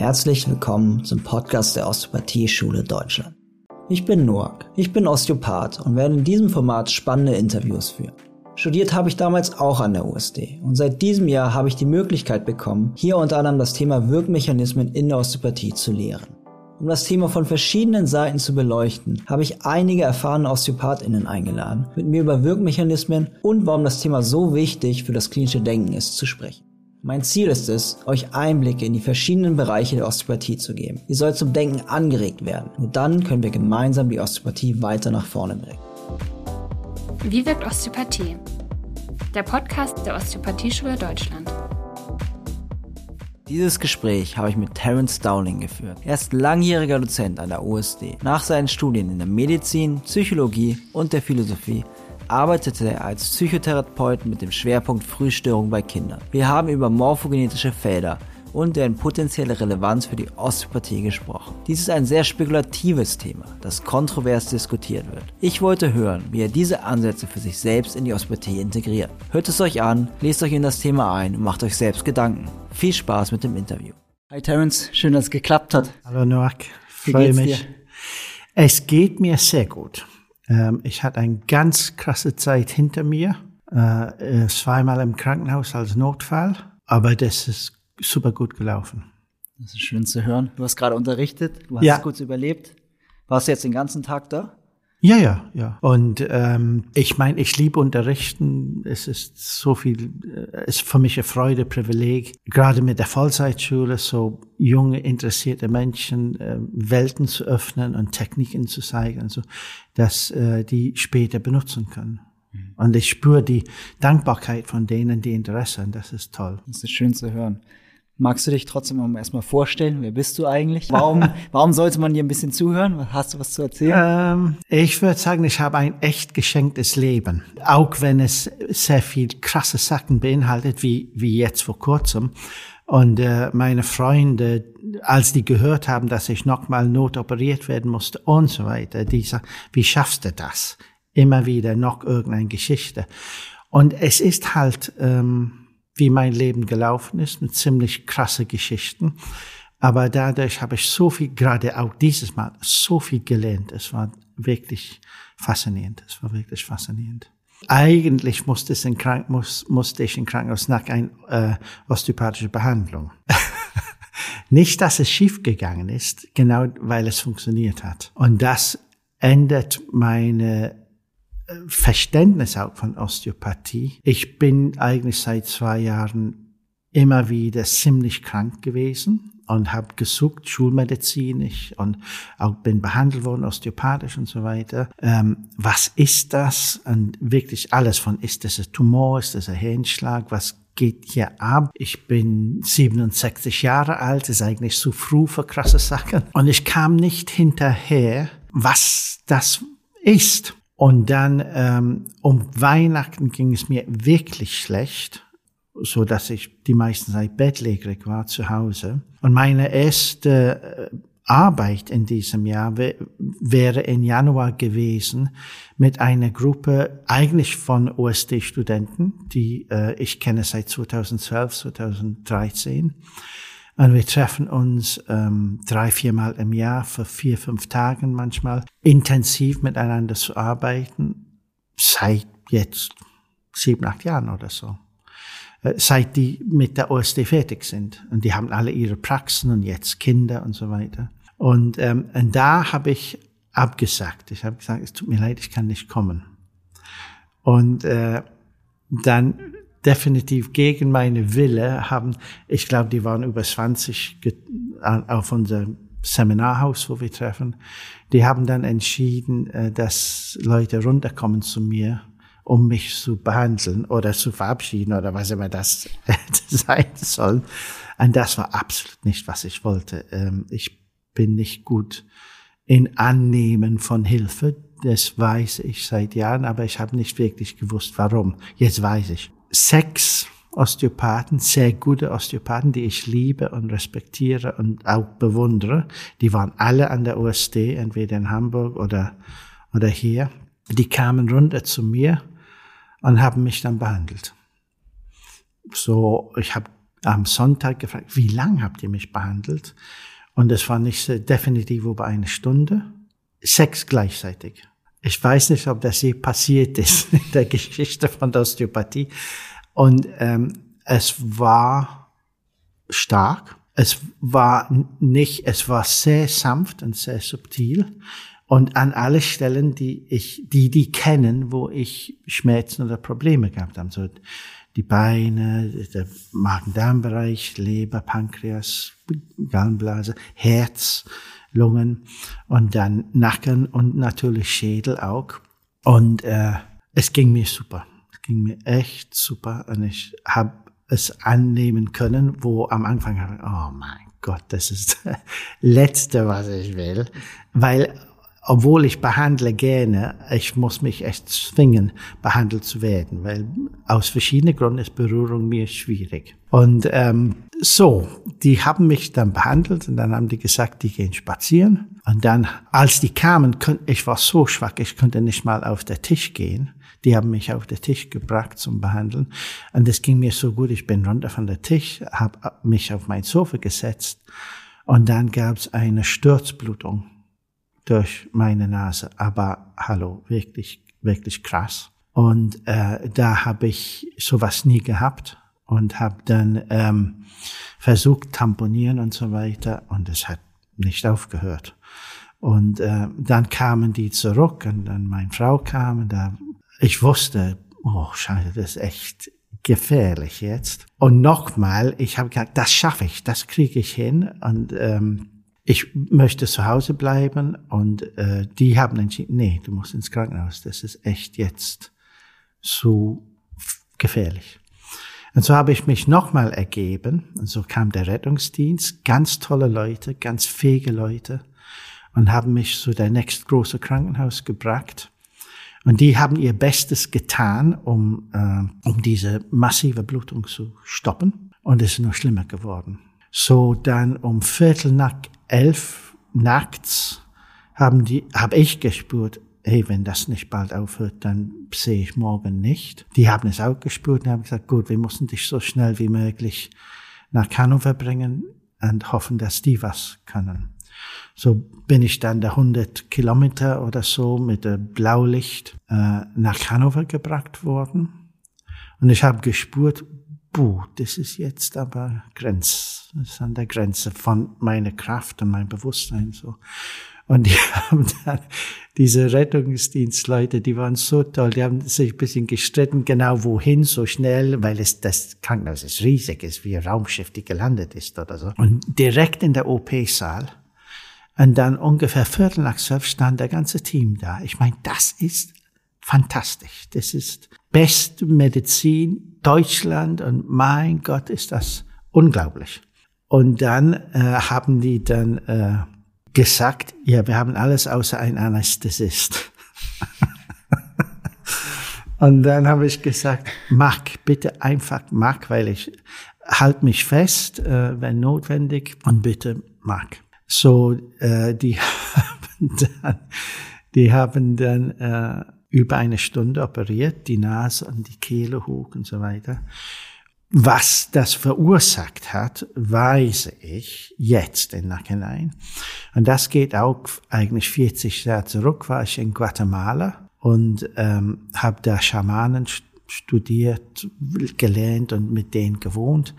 Herzlich willkommen zum Podcast der Osteopathie-Schule Deutschland. Ich bin Noak, ich bin Osteopath und werde in diesem Format spannende Interviews führen. Studiert habe ich damals auch an der USD und seit diesem Jahr habe ich die Möglichkeit bekommen, hier unter anderem das Thema Wirkmechanismen in der Osteopathie zu lehren. Um das Thema von verschiedenen Seiten zu beleuchten, habe ich einige erfahrene OsteopathInnen eingeladen, mit mir über Wirkmechanismen und warum das Thema so wichtig für das klinische Denken ist, zu sprechen. Mein Ziel ist es, euch Einblicke in die verschiedenen Bereiche der Osteopathie zu geben. Ihr sollt zum Denken angeregt werden. Nur dann können wir gemeinsam die Osteopathie weiter nach vorne bringen. Wie wirkt Osteopathie? Der Podcast der Osteopathieschule Deutschland. Dieses Gespräch habe ich mit Terence Dowling geführt. Er ist langjähriger Dozent an der USD. Nach seinen Studien in der Medizin, Psychologie und der Philosophie arbeitete er als Psychotherapeut mit dem Schwerpunkt Frühstörung bei Kindern. Wir haben über morphogenetische Felder und deren potenzielle Relevanz für die Osteopathie gesprochen. Dies ist ein sehr spekulatives Thema, das kontrovers diskutiert wird. Ich wollte hören, wie er diese Ansätze für sich selbst in die Osteopathie integriert. Hört es euch an, lest euch in das Thema ein und macht euch selbst Gedanken. Viel Spaß mit dem Interview. Hi Terence, schön, dass es geklappt hat. Hallo Noak, freue mich. Dir? Es geht mir sehr gut. Ähm, ich hatte eine ganz krasse Zeit hinter mir. Äh, zweimal im Krankenhaus als Notfall, aber das ist super gut gelaufen. Das ist schön zu hören. Du hast gerade unterrichtet, du hast ja. es kurz überlebt. Warst du jetzt den ganzen Tag da? Ja, ja, ja. Und ähm, ich meine, ich liebe Unterrichten. Es ist so viel, äh, es ist für mich eine Freude, Privileg, gerade mit der Vollzeitschule so junge, interessierte Menschen äh, Welten zu öffnen und Techniken zu zeigen, so, dass äh, die später benutzen können. Mhm. Und ich spüre die Dankbarkeit von denen, die Interesse haben. Das ist toll. Das ist schön zu hören. Magst du dich trotzdem erstmal vorstellen? Wer bist du eigentlich? Warum, warum sollte man dir ein bisschen zuhören? Hast du was zu erzählen? Ähm, ich würde sagen, ich habe ein echt geschenktes Leben. Auch wenn es sehr viel krasse Sachen beinhaltet, wie, wie jetzt vor kurzem. Und äh, meine Freunde, als die gehört haben, dass ich nochmal notoperiert werden musste und so weiter, die sagen, wie schaffst du das? Immer wieder noch irgendeine Geschichte. Und es ist halt... Ähm, wie mein Leben gelaufen ist, mit ziemlich krasse Geschichten. Aber dadurch habe ich so viel, gerade auch dieses Mal, so viel gelernt. Es war wirklich faszinierend. Es war wirklich faszinierend. Eigentlich musste, es in Krank muss, musste ich in Krankenhaus nach einer äh, osteopathische Behandlung. Nicht, dass es schief gegangen ist, genau weil es funktioniert hat. Und das ändert meine Verständnis auch von Osteopathie. Ich bin eigentlich seit zwei Jahren immer wieder ziemlich krank gewesen und habe gesucht, schulmedizinisch und auch bin behandelt worden, osteopathisch und so weiter. Ähm, was ist das? Und wirklich alles von, ist das ein Tumor, ist das ein Hirnschlag, was geht hier ab? Ich bin 67 Jahre alt, ist eigentlich zu früh für krasse Sachen. Und ich kam nicht hinterher, was das ist. Und dann ähm, um Weihnachten ging es mir wirklich schlecht, so dass ich die meiste Zeit bettlägerig war zu Hause. Und meine erste äh, Arbeit in diesem Jahr wäre in Januar gewesen mit einer Gruppe eigentlich von OSD-Studenten, die äh, ich kenne seit 2012, 2013. Und wir treffen uns ähm, drei, viermal im Jahr für vier, fünf Tagen manchmal, intensiv miteinander zu arbeiten, seit jetzt sieben, acht Jahren oder so. Äh, seit die mit der OSD fertig sind. Und die haben alle ihre Praxen und jetzt Kinder und so weiter. Und, ähm, und da habe ich abgesagt. Ich habe gesagt, es tut mir leid, ich kann nicht kommen. Und äh, dann definitiv gegen meine Wille haben, ich glaube, die waren über 20 auf unserem Seminarhaus, wo wir treffen, die haben dann entschieden, äh, dass Leute runterkommen zu mir, um mich zu behandeln oder zu verabschieden oder was immer das sein soll. Und das war absolut nicht, was ich wollte. Ähm, ich bin nicht gut in Annehmen von Hilfe. Das weiß ich seit Jahren, aber ich habe nicht wirklich gewusst, warum. Jetzt weiß ich sechs Osteopathen, sehr gute Osteopathen, die ich liebe und respektiere und auch bewundere. Die waren alle an der OSD, entweder in Hamburg oder, oder hier. Die kamen runter zu mir und haben mich dann behandelt. So, ich habe am Sonntag gefragt, wie lang habt ihr mich behandelt? Und es war nicht so definitiv über eine Stunde. Sechs gleichzeitig. Ich weiß nicht, ob das je passiert ist in der Geschichte von der Osteopathie. Und ähm, es war stark. Es war nicht, es war sehr sanft und sehr subtil. Und an alle Stellen, die ich, die, die kennen, wo ich Schmerzen oder Probleme gehabt habe. So die Beine, der Magen-Darm-Bereich, Leber, Pankreas, Gallenblase, Herz, Lungen und dann Nacken und natürlich Schädel auch. Und äh, es ging mir super. Es ging mir echt super und ich habe es annehmen können, wo am Anfang oh mein Gott, das ist das Letzte, was ich will. Weil obwohl ich behandle gerne, ich muss mich echt zwingen, behandelt zu werden, weil aus verschiedenen Gründen ist Berührung mir schwierig. Und ähm, so, die haben mich dann behandelt und dann haben die gesagt, die gehen spazieren. Und dann, als die kamen, ich war so schwach, ich konnte nicht mal auf den Tisch gehen. Die haben mich auf den Tisch gebracht zum Behandeln. Und es ging mir so gut, ich bin runter von der Tisch, habe mich auf mein Sofa gesetzt und dann gab es eine Sturzblutung durch meine Nase. Aber hallo, wirklich, wirklich krass. Und äh, da habe ich sowas nie gehabt und habe dann ähm, versucht, tamponieren und so weiter und es hat nicht aufgehört. Und äh, dann kamen die zurück und dann meine Frau kam und da ich wusste, oh Scheiße, das ist echt gefährlich jetzt. Und nochmal, ich habe gesagt, das schaffe ich, das kriege ich hin und ähm, ich möchte zu Hause bleiben und äh, die haben entschieden, nee, du musst ins Krankenhaus, das ist echt jetzt so gefährlich. Und so habe ich mich nochmal ergeben und so kam der Rettungsdienst, ganz tolle Leute, ganz fähige Leute und haben mich zu der nächst große Krankenhaus gebracht. Und die haben ihr Bestes getan, um, äh, um diese massive Blutung zu stoppen. Und es ist noch schlimmer geworden. So dann um Viertel nach elf nachts haben die, habe ich gespürt, hey, wenn das nicht bald aufhört, dann sehe ich morgen nicht. Die haben es auch gespürt und haben gesagt, gut, wir müssen dich so schnell wie möglich nach Hannover bringen und hoffen, dass die was können. So bin ich dann der 100 Kilometer oder so mit dem Blaulicht äh, nach Hannover gebracht worden. Und ich habe gespürt, puh, das ist jetzt aber Grenz, das ist an der Grenze von meiner Kraft und meinem Bewusstsein so. Und die haben dann, diese Rettungsdienstleute, die waren so toll, die haben sich ein bisschen gestritten, genau wohin, so schnell, weil es, das Krankenhaus ist riesig, ist wie ein Raumschiff, die gelandet ist oder so. Und direkt in der OP-Saal. Und dann ungefähr Viertel nach zwölf stand der ganze Team da. Ich meine, das ist fantastisch. Das ist beste Medizin Deutschland und mein Gott, ist das unglaublich. Und dann äh, haben die dann äh, gesagt, ja, wir haben alles außer ein Anästhesist. und dann habe ich gesagt, Mark, bitte einfach Mark, weil ich halt mich fest, äh, wenn notwendig, und bitte Mark. So, äh, die haben dann, die haben dann äh, über eine Stunde operiert, die Nase und die Kehle hoch und so weiter. Was das verursacht hat, weiß ich jetzt im Nachhinein. Und das geht auch eigentlich 40 Jahre zurück, war ich in Guatemala und ähm, habe da Schamanen studiert, gelernt und mit denen gewohnt.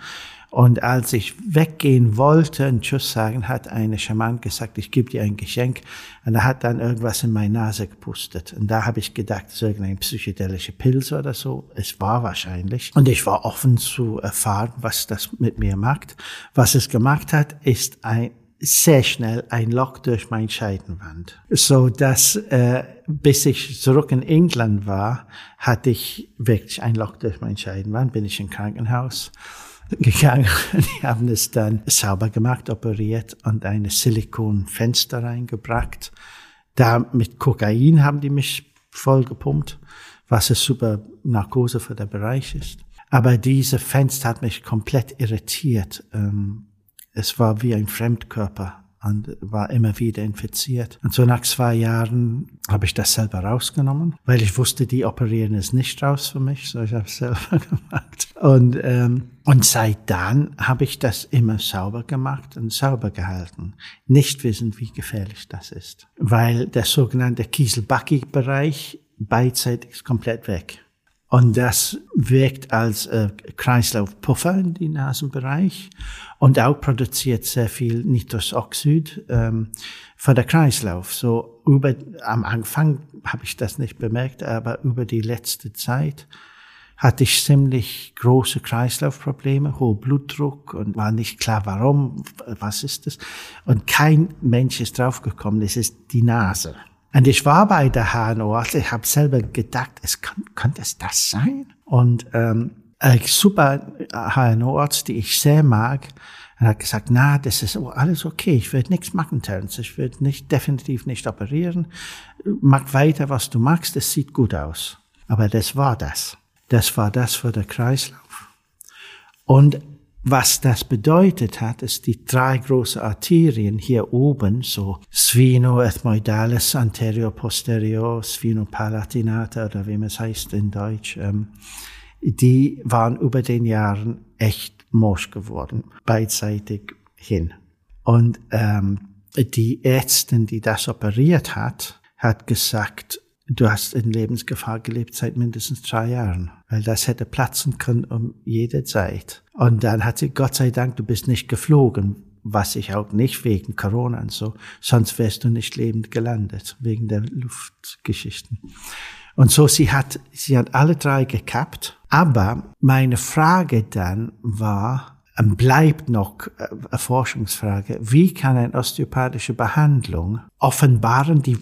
Und als ich weggehen wollte und Tschüss sagen, hat eine Schaman gesagt, ich gebe dir ein Geschenk. Und er hat dann irgendwas in meine Nase gepustet. Und da habe ich gedacht, es ist irgendeine psychedelische Pilze oder so. Es war wahrscheinlich. Und ich war offen zu erfahren, was das mit mir macht. Was es gemacht hat, ist ein sehr schnell ein Loch durch mein Scheidenwand. So dass äh, bis ich zurück in England war, hatte ich wirklich ein Loch durch mein Scheidenwand, bin ich im Krankenhaus gegangen. Die haben es dann sauber gemacht, operiert und eine Silikonfenster reingebracht. Da mit Kokain haben die mich vollgepumpt, was eine super Narkose für den Bereich ist. Aber diese Fenster hat mich komplett irritiert. Ähm, es war wie ein Fremdkörper und war immer wieder infiziert. Und so nach zwei Jahren habe ich das selber rausgenommen, weil ich wusste, die operieren es nicht raus für mich, so ich habe es selber gemacht. Und, ähm, und seit dann habe ich das immer sauber gemacht und sauber gehalten, nicht wissend, wie gefährlich das ist, weil der sogenannte Kieselbacki-Bereich beidseitig komplett weg. Und das wirkt als äh, Kreislaufpuffer in den Nasenbereich und auch produziert sehr viel Nitrosoxid ähm, für den Kreislauf. So über, am Anfang habe ich das nicht bemerkt, aber über die letzte Zeit hatte ich ziemlich große Kreislaufprobleme, hoher Blutdruck und war nicht klar, warum, was ist das? Und kein Mensch ist draufgekommen, es ist die Nase. Und ich war bei der HNO-Arzt, ich habe selber gedacht, es kann, könnte es das sein? Und ähm, ein super HNO-Arzt, die ich sehr mag, hat gesagt, na, das ist alles okay, ich werde nichts machen, Terence, ich werde nicht, definitiv nicht operieren, mach weiter, was du magst, es sieht gut aus. Aber das war das. Das war das für den Kreislauf. Und was das bedeutet hat, ist die drei große Arterien hier oben, so Sphenoethmoidalis anterior posterior, Sphenopalatinata oder wie man es heißt in Deutsch, ähm, die waren über den Jahren echt morsch geworden, beidseitig hin. Und ähm, die Ärztin, die das operiert hat, hat gesagt, du hast in Lebensgefahr gelebt seit mindestens drei Jahren, weil das hätte platzen können um jede Zeit. Und dann hat sie, Gott sei Dank, du bist nicht geflogen, was ich auch nicht wegen Corona und so, sonst wärst du nicht lebend gelandet, wegen der Luftgeschichten. Und so, sie hat, sie hat alle drei gekappt. Aber meine Frage dann war, ähm, bleibt noch äh, eine Forschungsfrage, wie kann eine osteopathische Behandlung offenbaren die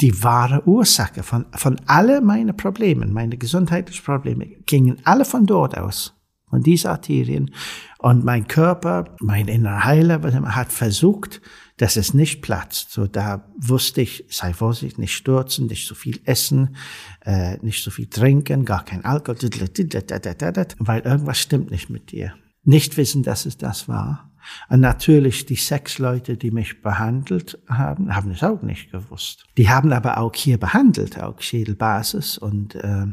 die wahre Ursache von, von alle meine Problemen, meine gesundheitlichen Probleme, gingen alle von dort aus, von diesen Arterien. Und mein Körper, mein innerer Heiler hat versucht, dass es nicht platzt. So da wusste ich, sei vorsichtig, nicht stürzen, nicht so viel essen, äh, nicht so viel trinken, gar kein Alkohol, weil irgendwas stimmt nicht mit dir. Nicht wissen, dass es das war. Und natürlich die sechs Leute, die mich behandelt haben, haben es auch nicht gewusst. Die haben aber auch hier behandelt, auch Schädelbasis und äh,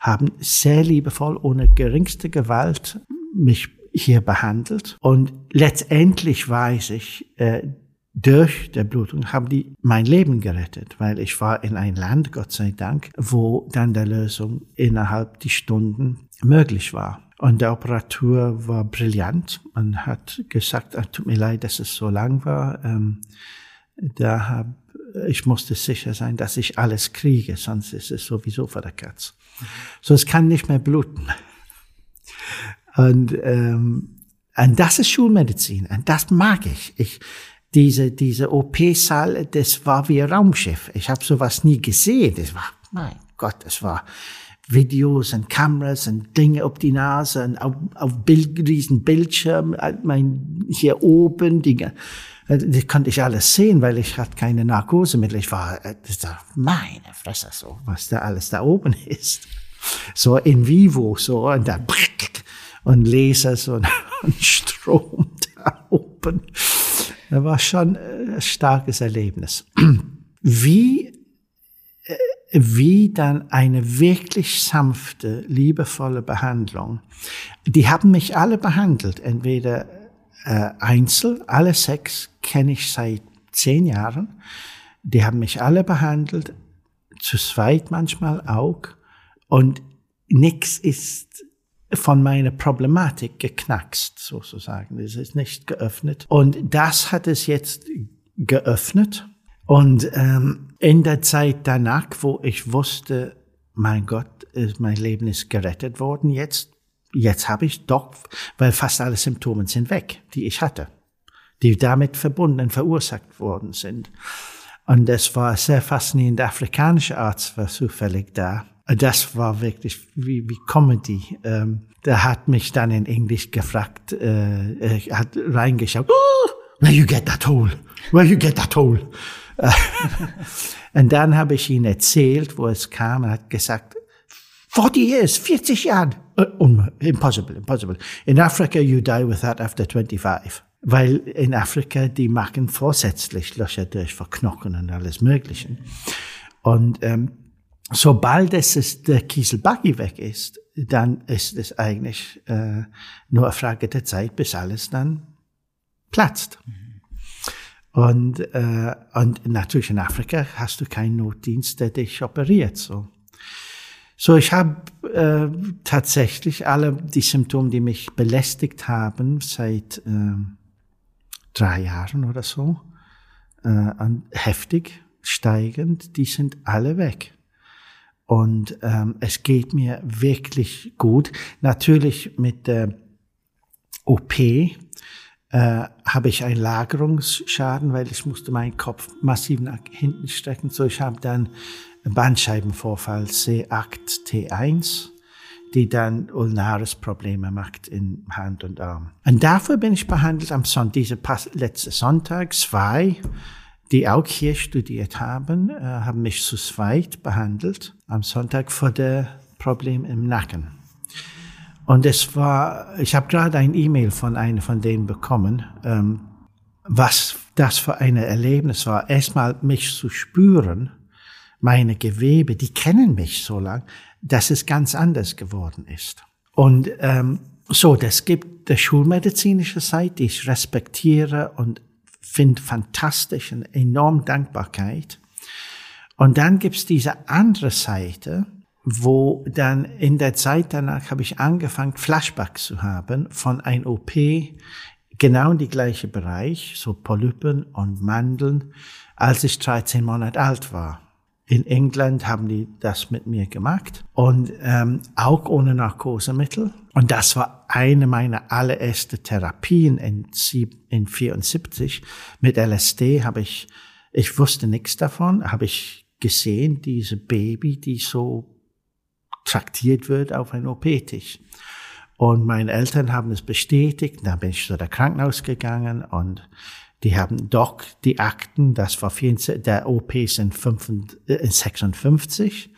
haben sehr liebevoll, ohne geringste Gewalt mich hier behandelt. Und letztendlich weiß ich, äh, durch der Blutung haben die mein Leben gerettet, weil ich war in ein Land, Gott sei Dank, wo dann der Lösung innerhalb die Stunden möglich war. Und der Operatur war brillant. Man hat gesagt, ach, tut mir leid, dass es so lang war. Ähm, da hab, ich musste sicher sein, dass ich alles kriege, sonst ist es sowieso für der Katz. So, es kann nicht mehr bluten. Und, ähm, und das ist Schulmedizin. Und das mag ich. Ich, diese, diese OP-Saal, das war wie ein Raumschiff. Ich habe sowas nie gesehen. Das war, mein Gott, das war, Videos und Kameras und Dinge auf die Nase und auf, auf Bild, riesen Bildschirm, äh, mein, hier oben, Dinge. Äh, das konnte ich alles sehen, weil ich hatte keine Narkosemittel. Ich war, äh, das war meine Fresse so, was da alles da oben ist. So in vivo, so, und da, und Lasers und, und Strom da oben. Das war schon ein starkes Erlebnis. Wie wie dann eine wirklich sanfte, liebevolle Behandlung. Die haben mich alle behandelt, entweder äh, einzeln, alle sechs kenne ich seit zehn Jahren. Die haben mich alle behandelt, zu zweit manchmal auch. Und nichts ist von meiner Problematik geknackst, sozusagen. Es ist nicht geöffnet. Und das hat es jetzt geöffnet. Und ähm, in der Zeit danach, wo ich wusste, mein Gott, mein Leben ist gerettet worden, jetzt, jetzt habe ich doch, weil fast alle Symptome sind weg, die ich hatte, die damit verbunden, verursacht worden sind. Und es war sehr faszinierend. Der afrikanische Arzt war zufällig da. Das war wirklich wie, wie Comedy. Ähm, der hat mich dann in Englisch gefragt, äh, er hat reingeschaut. Oh, where you get that hole? Where you get that hole? und dann habe ich ihm erzählt, wo es kam, er hat gesagt, 40 years, 40 Jahre. Uh, impossible, impossible. In Africa, you die with that after 25. Weil in Afrika, die machen vorsätzlich Löcher durch für Knochen und alles Mögliche. Und ähm, sobald es der Kieselbaggy weg ist, dann ist es eigentlich äh, nur eine Frage der Zeit, bis alles dann platzt. Mhm. Und, äh, und natürlich in Afrika hast du keinen Notdienst, der dich operiert. So, so ich habe äh, tatsächlich alle die Symptome, die mich belästigt haben, seit äh, drei Jahren oder so, äh, heftig steigend, die sind alle weg. Und ähm, es geht mir wirklich gut. Natürlich mit der OP äh, habe ich einen Lagerungsschaden, weil ich musste meinen Kopf massiv nach hinten strecken. So, ich habe dann Bandscheibenvorfall C8 T1, die dann ulnares Probleme macht in Hand und Arm. Und dafür bin ich behandelt am Sonntag, diese letzte Sonntag, zwei, die auch hier studiert haben, äh, haben mich zu zweit behandelt am Sonntag vor der Problem im Nacken. Und es war, ich habe gerade ein E-Mail von einem von denen bekommen, ähm, was das für ein Erlebnis war. Erstmal mich zu spüren, meine Gewebe, die kennen mich so lang, dass es ganz anders geworden ist. Und ähm, so, das gibt der schulmedizinische Seite, die ich respektiere und finde fantastisch und enorm Dankbarkeit. Und dann gibt's diese andere Seite, wo dann in der Zeit danach habe ich angefangen, Flashbacks zu haben von ein OP, genau in die gleiche Bereich, so Polypen und Mandeln, als ich 13 Monate alt war. In England haben die das mit mir gemacht und ähm, auch ohne Narkosemittel. Und das war eine meiner allerersten Therapien in, in 74. Mit LSD habe ich, ich wusste nichts davon, habe ich gesehen, diese Baby, die so traktiert wird auf ein OP-Tisch. Und meine Eltern haben es bestätigt. Dann bin ich zu der Krankenhaus gegangen und die haben doch die Akten, das war 24, der OP sind 56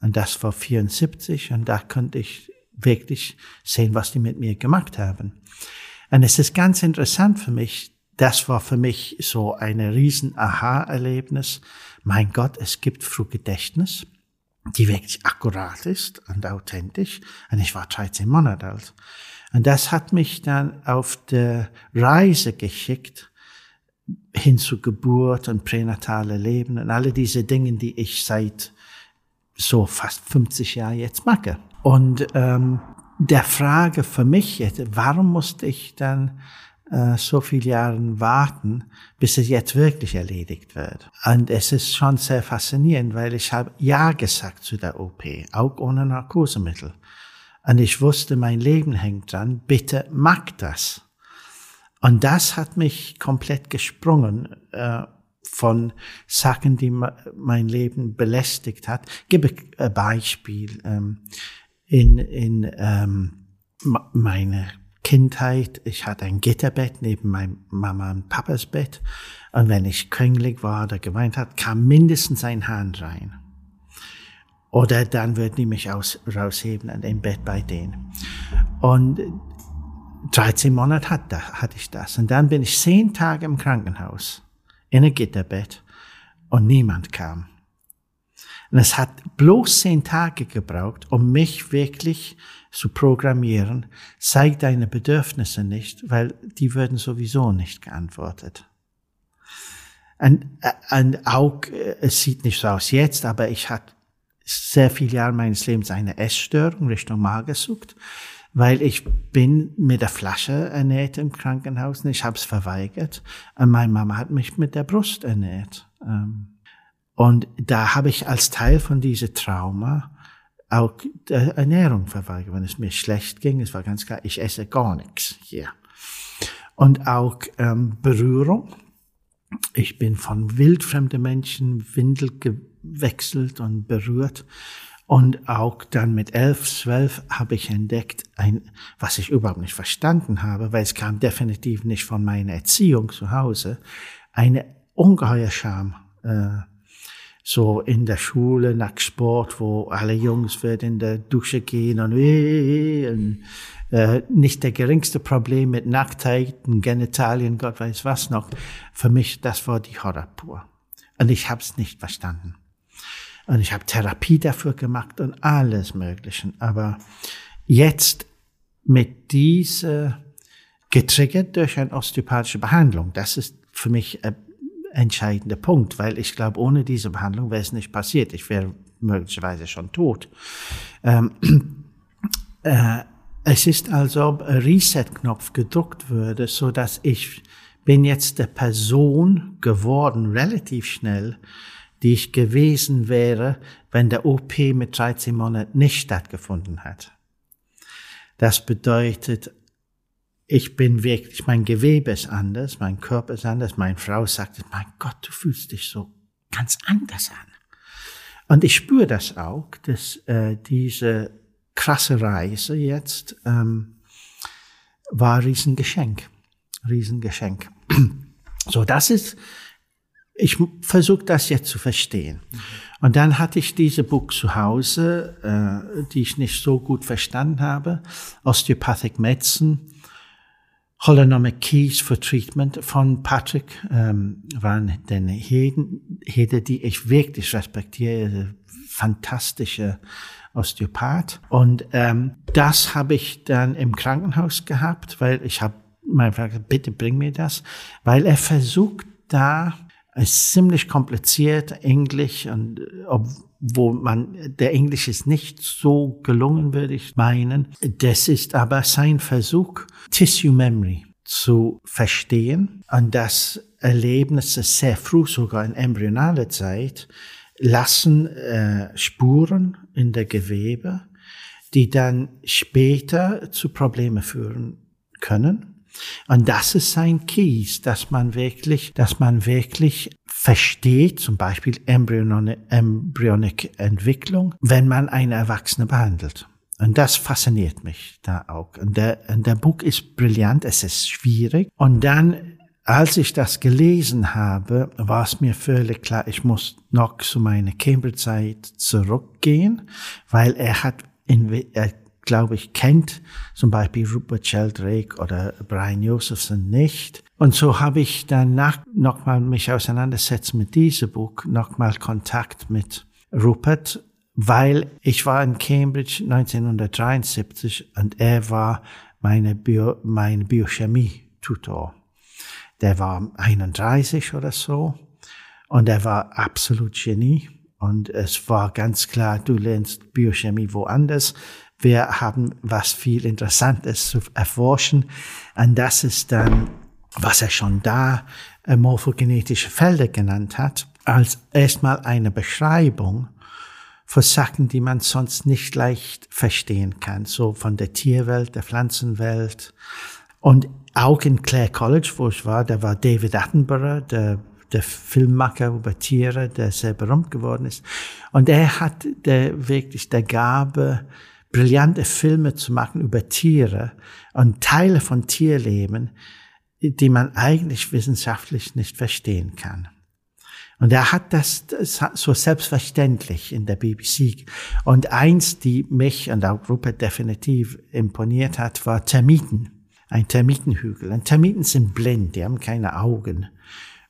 und das war 74 und da konnte ich wirklich sehen, was die mit mir gemacht haben. Und es ist ganz interessant für mich, das war für mich so eine riesen Aha-Erlebnis. Mein Gott, es gibt Frühgedächtnis die wirklich akkurat ist und authentisch. Und ich war 13 Monate alt. Und das hat mich dann auf der Reise geschickt hin zu Geburt und pränatale Leben und alle diese Dinge, die ich seit so fast 50 Jahren jetzt mache. Und ähm, der Frage für mich jetzt, warum musste ich dann äh, so viele Jahre warten, bis es jetzt wirklich erledigt wird. Und es ist schon sehr faszinierend, weil ich habe Ja gesagt zu der OP, auch ohne Narkosemittel. Und ich wusste, mein Leben hängt dran, bitte mach das. Und das hat mich komplett gesprungen äh, von Sachen, die mein Leben belästigt hat. Gebe ein Beispiel. Ähm, in in ähm, meine Kindheit, ich hatte ein Gitterbett neben meinem Mama und Papas Bett. Und wenn ich kränklich war oder geweint hat, kam mindestens ein Hahn rein. Oder dann würden die mich aus, rausheben an dem Bett bei denen. Und 13 Monate hat, hatte ich das. Und dann bin ich zehn Tage im Krankenhaus in ein Gitterbett und niemand kam. Und es hat bloß zehn Tage gebraucht, um mich wirklich zu programmieren, zeig deine Bedürfnisse nicht, weil die würden sowieso nicht geantwortet. Und, und auch, äh, es sieht nicht so aus jetzt, aber ich hatte sehr viele Jahre meines Lebens eine Essstörung Richtung Magersucht, weil ich bin mit der Flasche ernährt im Krankenhaus und ich habe es verweigert. Und meine Mama hat mich mit der Brust ernährt. Ähm, und da habe ich als Teil von diesem Trauma auch der Ernährung verweigert. Wenn es mir schlecht ging, es war ganz klar, ich esse gar nichts hier. Und auch ähm, Berührung. Ich bin von wildfremden Menschen Windel gewechselt und berührt. Und auch dann mit elf, zwölf habe ich entdeckt, ein, was ich überhaupt nicht verstanden habe, weil es kam definitiv nicht von meiner Erziehung zu Hause, eine ungeheuer Scham. Äh, so in der Schule nach Sport, wo alle Jungs werden in der Dusche gehen und, und äh, nicht der geringste Problem mit Nacktheiten, Genitalien, Gott weiß was noch. Für mich, das war die Horror pur. Und ich habe es nicht verstanden. Und ich habe Therapie dafür gemacht und alles Mögliche. Aber jetzt mit dieser getriggert durch eine osteopathische Behandlung, das ist für mich ein entscheidender Punkt, weil ich glaube, ohne diese Behandlung wäre es nicht passiert. Ich wäre möglicherweise schon tot. Ähm, äh, es ist, als ob ein Reset-Knopf gedruckt würde, so dass ich bin jetzt der Person geworden, relativ schnell, die ich gewesen wäre, wenn der OP mit 13 Monaten nicht stattgefunden hat. Das bedeutet, ich bin wirklich, mein Gewebe ist anders, mein Körper ist anders, meine Frau sagt, mein Gott, du fühlst dich so ganz anders an. Und ich spüre das auch, dass äh, diese krasse Reise jetzt ähm, war ein Riesengeschenk. Riesengeschenk. So, das ist ich versuche das jetzt zu verstehen. Und dann hatte ich diese Buch zu Hause, äh, die ich nicht so gut verstanden habe, Osteopathic Medicine, Holonomic Keys for Treatment von Patrick, ähm, waren den Heden, Hede, die ich wirklich respektiere, fantastische Osteopath. Und ähm, das habe ich dann im Krankenhaus gehabt, weil ich habe mein Vater, bitte bring mir das, weil er versucht da ist ziemlich kompliziert, Englisch, und wo man, der Englisch ist nicht so gelungen, würde ich meinen. Das ist aber sein Versuch, Tissue Memory zu verstehen und das Erlebnisse sehr früh, sogar in embryonaler Zeit, lassen äh, Spuren in der Gewebe, die dann später zu Probleme führen können. Und das ist sein Keys, dass man wirklich, dass man wirklich versteht, zum Beispiel Embryonic Entwicklung, wenn man eine Erwachsene behandelt. Und das fasziniert mich da auch. Und der, und der Buch ist brillant, es ist schwierig. Und dann, als ich das gelesen habe, war es mir völlig klar, ich muss noch zu meiner Cambridge-Zeit zurückgehen, weil er hat in, er glaube ich, kennt zum Beispiel Rupert Sheldrake oder Brian Josephson nicht. Und so habe ich danach nochmal mich auseinandersetzt mit diesem Buch, nochmal Kontakt mit Rupert, weil ich war in Cambridge 1973 und er war meine Bio, mein Biochemie-Tutor. Der war 31 oder so und er war absolut Genie. Und es war ganz klar, du lernst Biochemie woanders. Wir haben was viel Interessantes zu erforschen. Und das ist dann, was er schon da äh, morphogenetische Felder genannt hat, als erstmal eine Beschreibung für Sachen, die man sonst nicht leicht verstehen kann. So von der Tierwelt, der Pflanzenwelt. Und auch in Clare College, wo ich war, da war David Attenborough, der der Filmmacher über Tiere, der sehr berühmt geworden ist. Und er hat der, wirklich der Gabe, brillante Filme zu machen über Tiere und Teile von Tierleben, die man eigentlich wissenschaftlich nicht verstehen kann. Und er hat das, so selbstverständlich in der BBC. Und eins, die mich und auch Rupert definitiv imponiert hat, war Termiten. Ein Termitenhügel. Und Termiten sind blind, die haben keine Augen.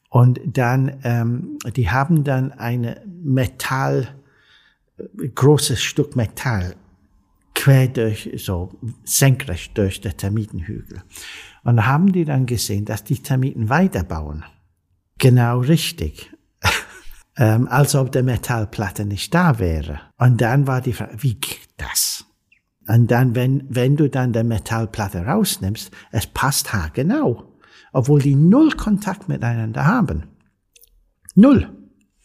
Und dann, ähm, die haben dann eine Metall, großes Stück Metall quer durch, so senkrecht durch der Termitenhügel. Und haben die dann gesehen, dass die Termiten weiterbauen. Genau richtig. ähm, als ob der Metallplatte nicht da wäre. Und dann war die Frage, wie geht das? Und dann, wenn, wenn du dann der Metallplatte rausnimmst, es passt haargenau. Obwohl die null Kontakt miteinander haben. Null.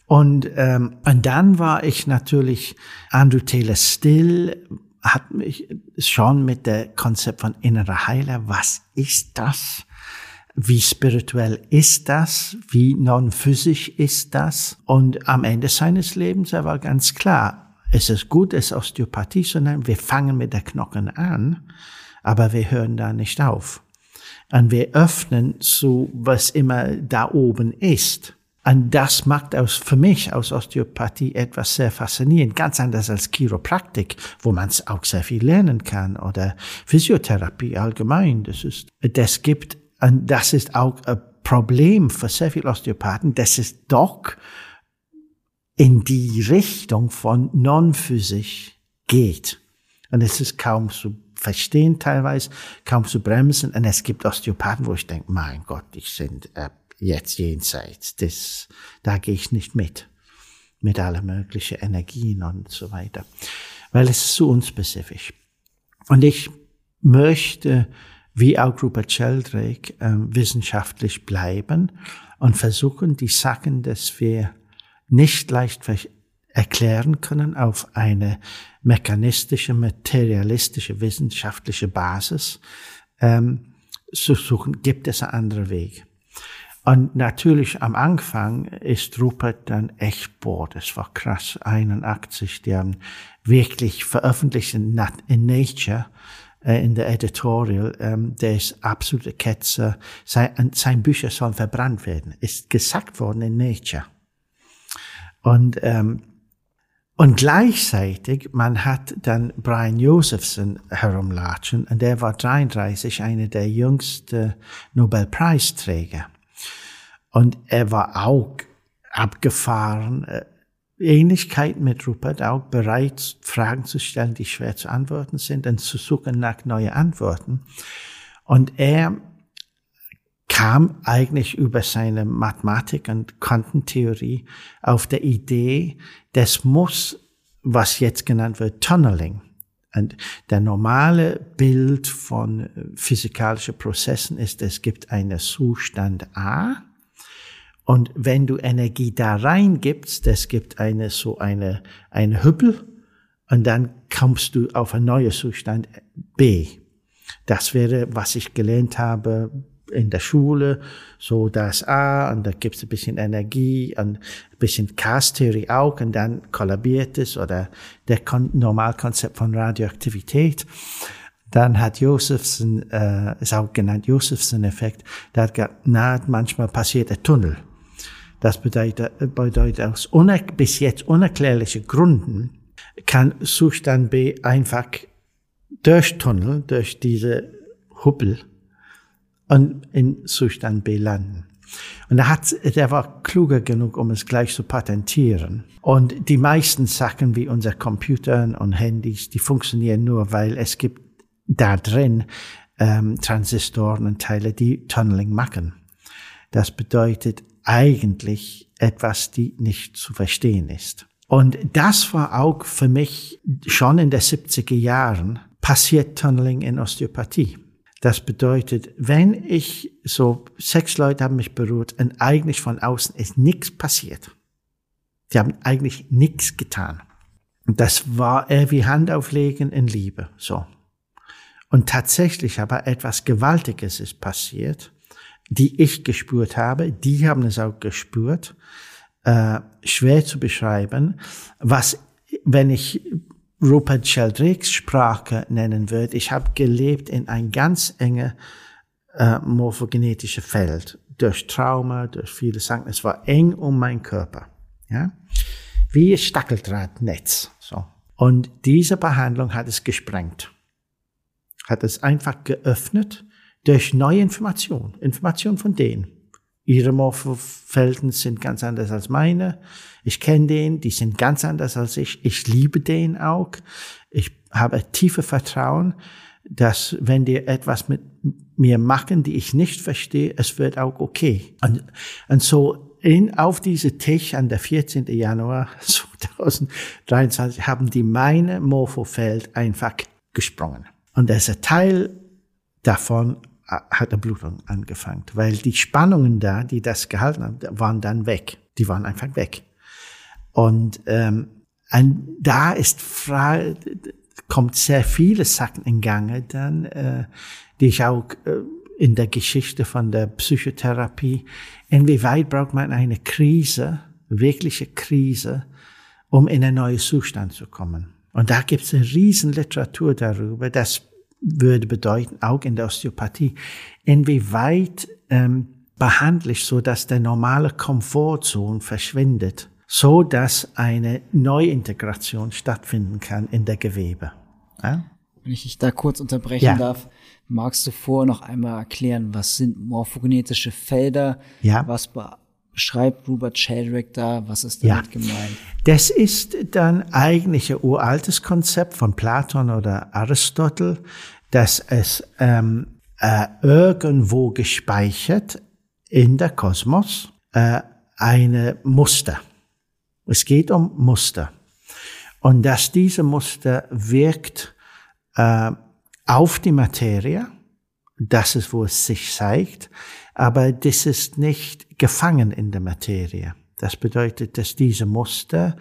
Und, ähm, und dann war ich natürlich Andrew Taylor Still, hat mich schon mit der Konzept von innerer Heiler, was ist das? Wie spirituell ist das? Wie non-physisch ist das? Und am Ende seines Lebens, er war ganz klar, es ist gut, es ist Osteopathie, sondern wir fangen mit der Knochen an, aber wir hören da nicht auf. Und wir öffnen zu, was immer da oben ist. Und das macht aus, für mich aus Osteopathie etwas sehr faszinierend, ganz anders als Chiropraktik, wo man auch sehr viel lernen kann, oder Physiotherapie allgemein. Das ist, das gibt, und das ist auch ein Problem für sehr viele Osteopathen, das ist doch in die Richtung von Non-Physik geht. Und es ist kaum zu verstehen teilweise, kaum zu bremsen. Und es gibt Osteopathen, wo ich denke, mein Gott, die sind äh, jetzt jenseits. Das, da gehe ich nicht mit. Mit aller möglichen Energien und so weiter. Weil es ist zu unspezifisch. Und ich möchte, wie auch Rupert Sheldrake, äh, wissenschaftlich bleiben und versuchen, die Sachen, dass wir nicht leicht erklären können auf eine mechanistische, materialistische, wissenschaftliche Basis ähm, zu suchen, gibt es einen anderen Weg. Und natürlich am Anfang ist Rupert dann echt, boah, das war krass, 81, die haben wirklich veröffentlicht in, Nature, äh, in der Editorial, ähm, der ist absolute Ketzer, sein, sein Bücher sollen verbrannt werden, ist gesagt worden in Nature. Und, ähm, und gleichzeitig, man hat dann Brian Josephson herumlatschen, und der war 33, einer der jüngsten Nobelpreisträger. Und er war auch abgefahren, äh, Ähnlichkeit mit Rupert, auch bereit, Fragen zu stellen, die schwer zu antworten sind und zu suchen nach neuen Antworten. Und er kam eigentlich über seine Mathematik und Quantentheorie auf der Idee, das muss, was jetzt genannt wird, Tunneling. Und der normale Bild von physikalischen Prozessen ist, es gibt einen Zustand A, und wenn du Energie da reingibst, das gibt eine, so eine, eine Hüppel, und dann kommst du auf einen neuen Zustand B. Das wäre, was ich gelernt habe in der Schule, so das A und da gibt es ein bisschen Energie und ein bisschen Chaos-Theorie auch und dann kollabiert es oder der Normalkonzept von Radioaktivität. Dann hat Josephson, äh, ist auch genannt Josephson-Effekt, da hat gesagt, na, manchmal passiert ein Tunnel. Das bedeutet, bedeutet aus bis jetzt unerklärlichen Gründen kann Zustand B einfach durchtunneln, durch diese Hubbel und in Zustand B landen. Und er hat, der war kluger genug, um es gleich zu patentieren. Und die meisten Sachen wie unser Computer und Handys, die funktionieren nur, weil es gibt da drin ähm, Transistoren und Teile, die Tunneling machen. Das bedeutet eigentlich etwas, die nicht zu verstehen ist. Und das war auch für mich schon in den 70er Jahren passiert Tunneling in Osteopathie. Das bedeutet, wenn ich so, sechs Leute haben mich berührt und eigentlich von außen ist nichts passiert. Die haben eigentlich nichts getan. Das war eher wie Handauflegen in Liebe, so. Und tatsächlich aber etwas Gewaltiges ist passiert, die ich gespürt habe, die haben es auch gespürt, äh, schwer zu beschreiben, was, wenn ich Rupert Sheldrakes Sprache nennen würde. Ich habe gelebt in ein ganz enge äh, morphogenetische Feld. Durch Trauma, durch viele Sachen. Es war eng um meinen Körper. Ja? Wie ein Stackeldrahtnetz. So. Und diese Behandlung hat es gesprengt. Hat es einfach geöffnet durch neue Information. Information von denen. Ihre Morphofelden sind ganz anders als meine. Ich kenne den, die sind ganz anders als ich. Ich liebe den auch. Ich habe tiefe Vertrauen, dass wenn die etwas mit mir machen, die ich nicht verstehe, es wird auch okay. Und, und so in, auf diese Tisch an der 14. Januar 2023 haben die meine Morphofeld einfach gesprungen. Und das ist ein Teil davon hat eine Blutung angefangen, weil die Spannungen da, die das gehalten haben, waren dann weg. Die waren einfach weg. Und ähm, und da ist frei, kommt sehr viele Sachen in Gange dann, äh, die ich auch äh, in der Geschichte von der Psychotherapie, inwieweit braucht man eine Krise, wirkliche Krise, um in einen neuen Zustand zu kommen. Und da gibt es eine riesen Literatur darüber, dass würde bedeuten, auch in der Osteopathie, inwieweit ähm, behandle ich so, dass der normale Komfortzone verschwindet, so dass eine Neuintegration stattfinden kann in der Gewebe. Ja? Wenn ich dich da kurz unterbrechen ja. darf, magst du vor noch einmal erklären, was sind morphogenetische Felder? Ja. Was beschreibt Robert Sheldrake da? Was ist damit ja. gemeint? Das ist dann eigentlich ein uraltes Konzept von Platon oder Aristotel, dass es ähm, äh, irgendwo gespeichert in der Kosmos äh, eine Muster. Es geht um Muster. Und dass diese Muster wirkt äh, auf die Materie, das ist, wo es sich zeigt, aber das ist nicht gefangen in der Materie. Das bedeutet, dass diese Muster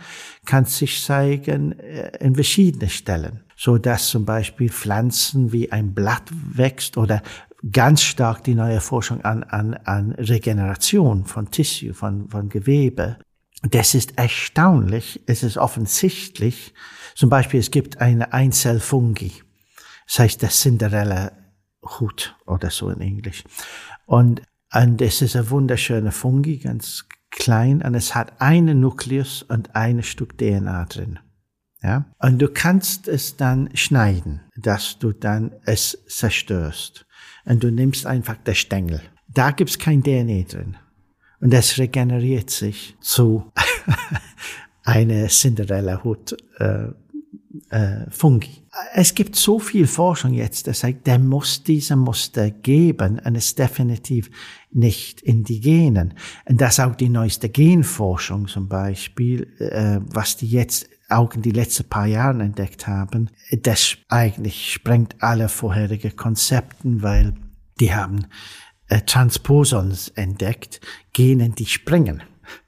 kann sich zeigen äh, in verschiedenen Stellen, so dass zum Beispiel Pflanzen wie ein Blatt wächst oder ganz stark die neue Forschung an, an, an Regeneration von Tissue, von, von Gewebe. Das ist erstaunlich, es ist offensichtlich. Zum Beispiel, es gibt eine Einzelfungi. Das heißt der Cinderella Hut oder so in Englisch. Und, und es ist ein wunderschöner Fungi, ganz klein, und es hat einen Nukleus und ein Stück DNA drin. Ja? Und du kannst es dann schneiden, dass du dann es zerstörst. Und du nimmst einfach den Stängel. Da gibt's kein DNA drin. Und es regeneriert sich zu einer Cinderella-Hut. Äh, äh, Fungi. Es gibt so viel Forschung jetzt, das sagt, der muss diese Muster geben und ist definitiv nicht in die Genen. Und das auch die neueste Genforschung zum Beispiel, äh, was die jetzt auch in die letzten paar Jahren entdeckt haben, das eigentlich sprengt alle vorherigen Konzepten, weil die haben äh, Transposons entdeckt, Genen, die springen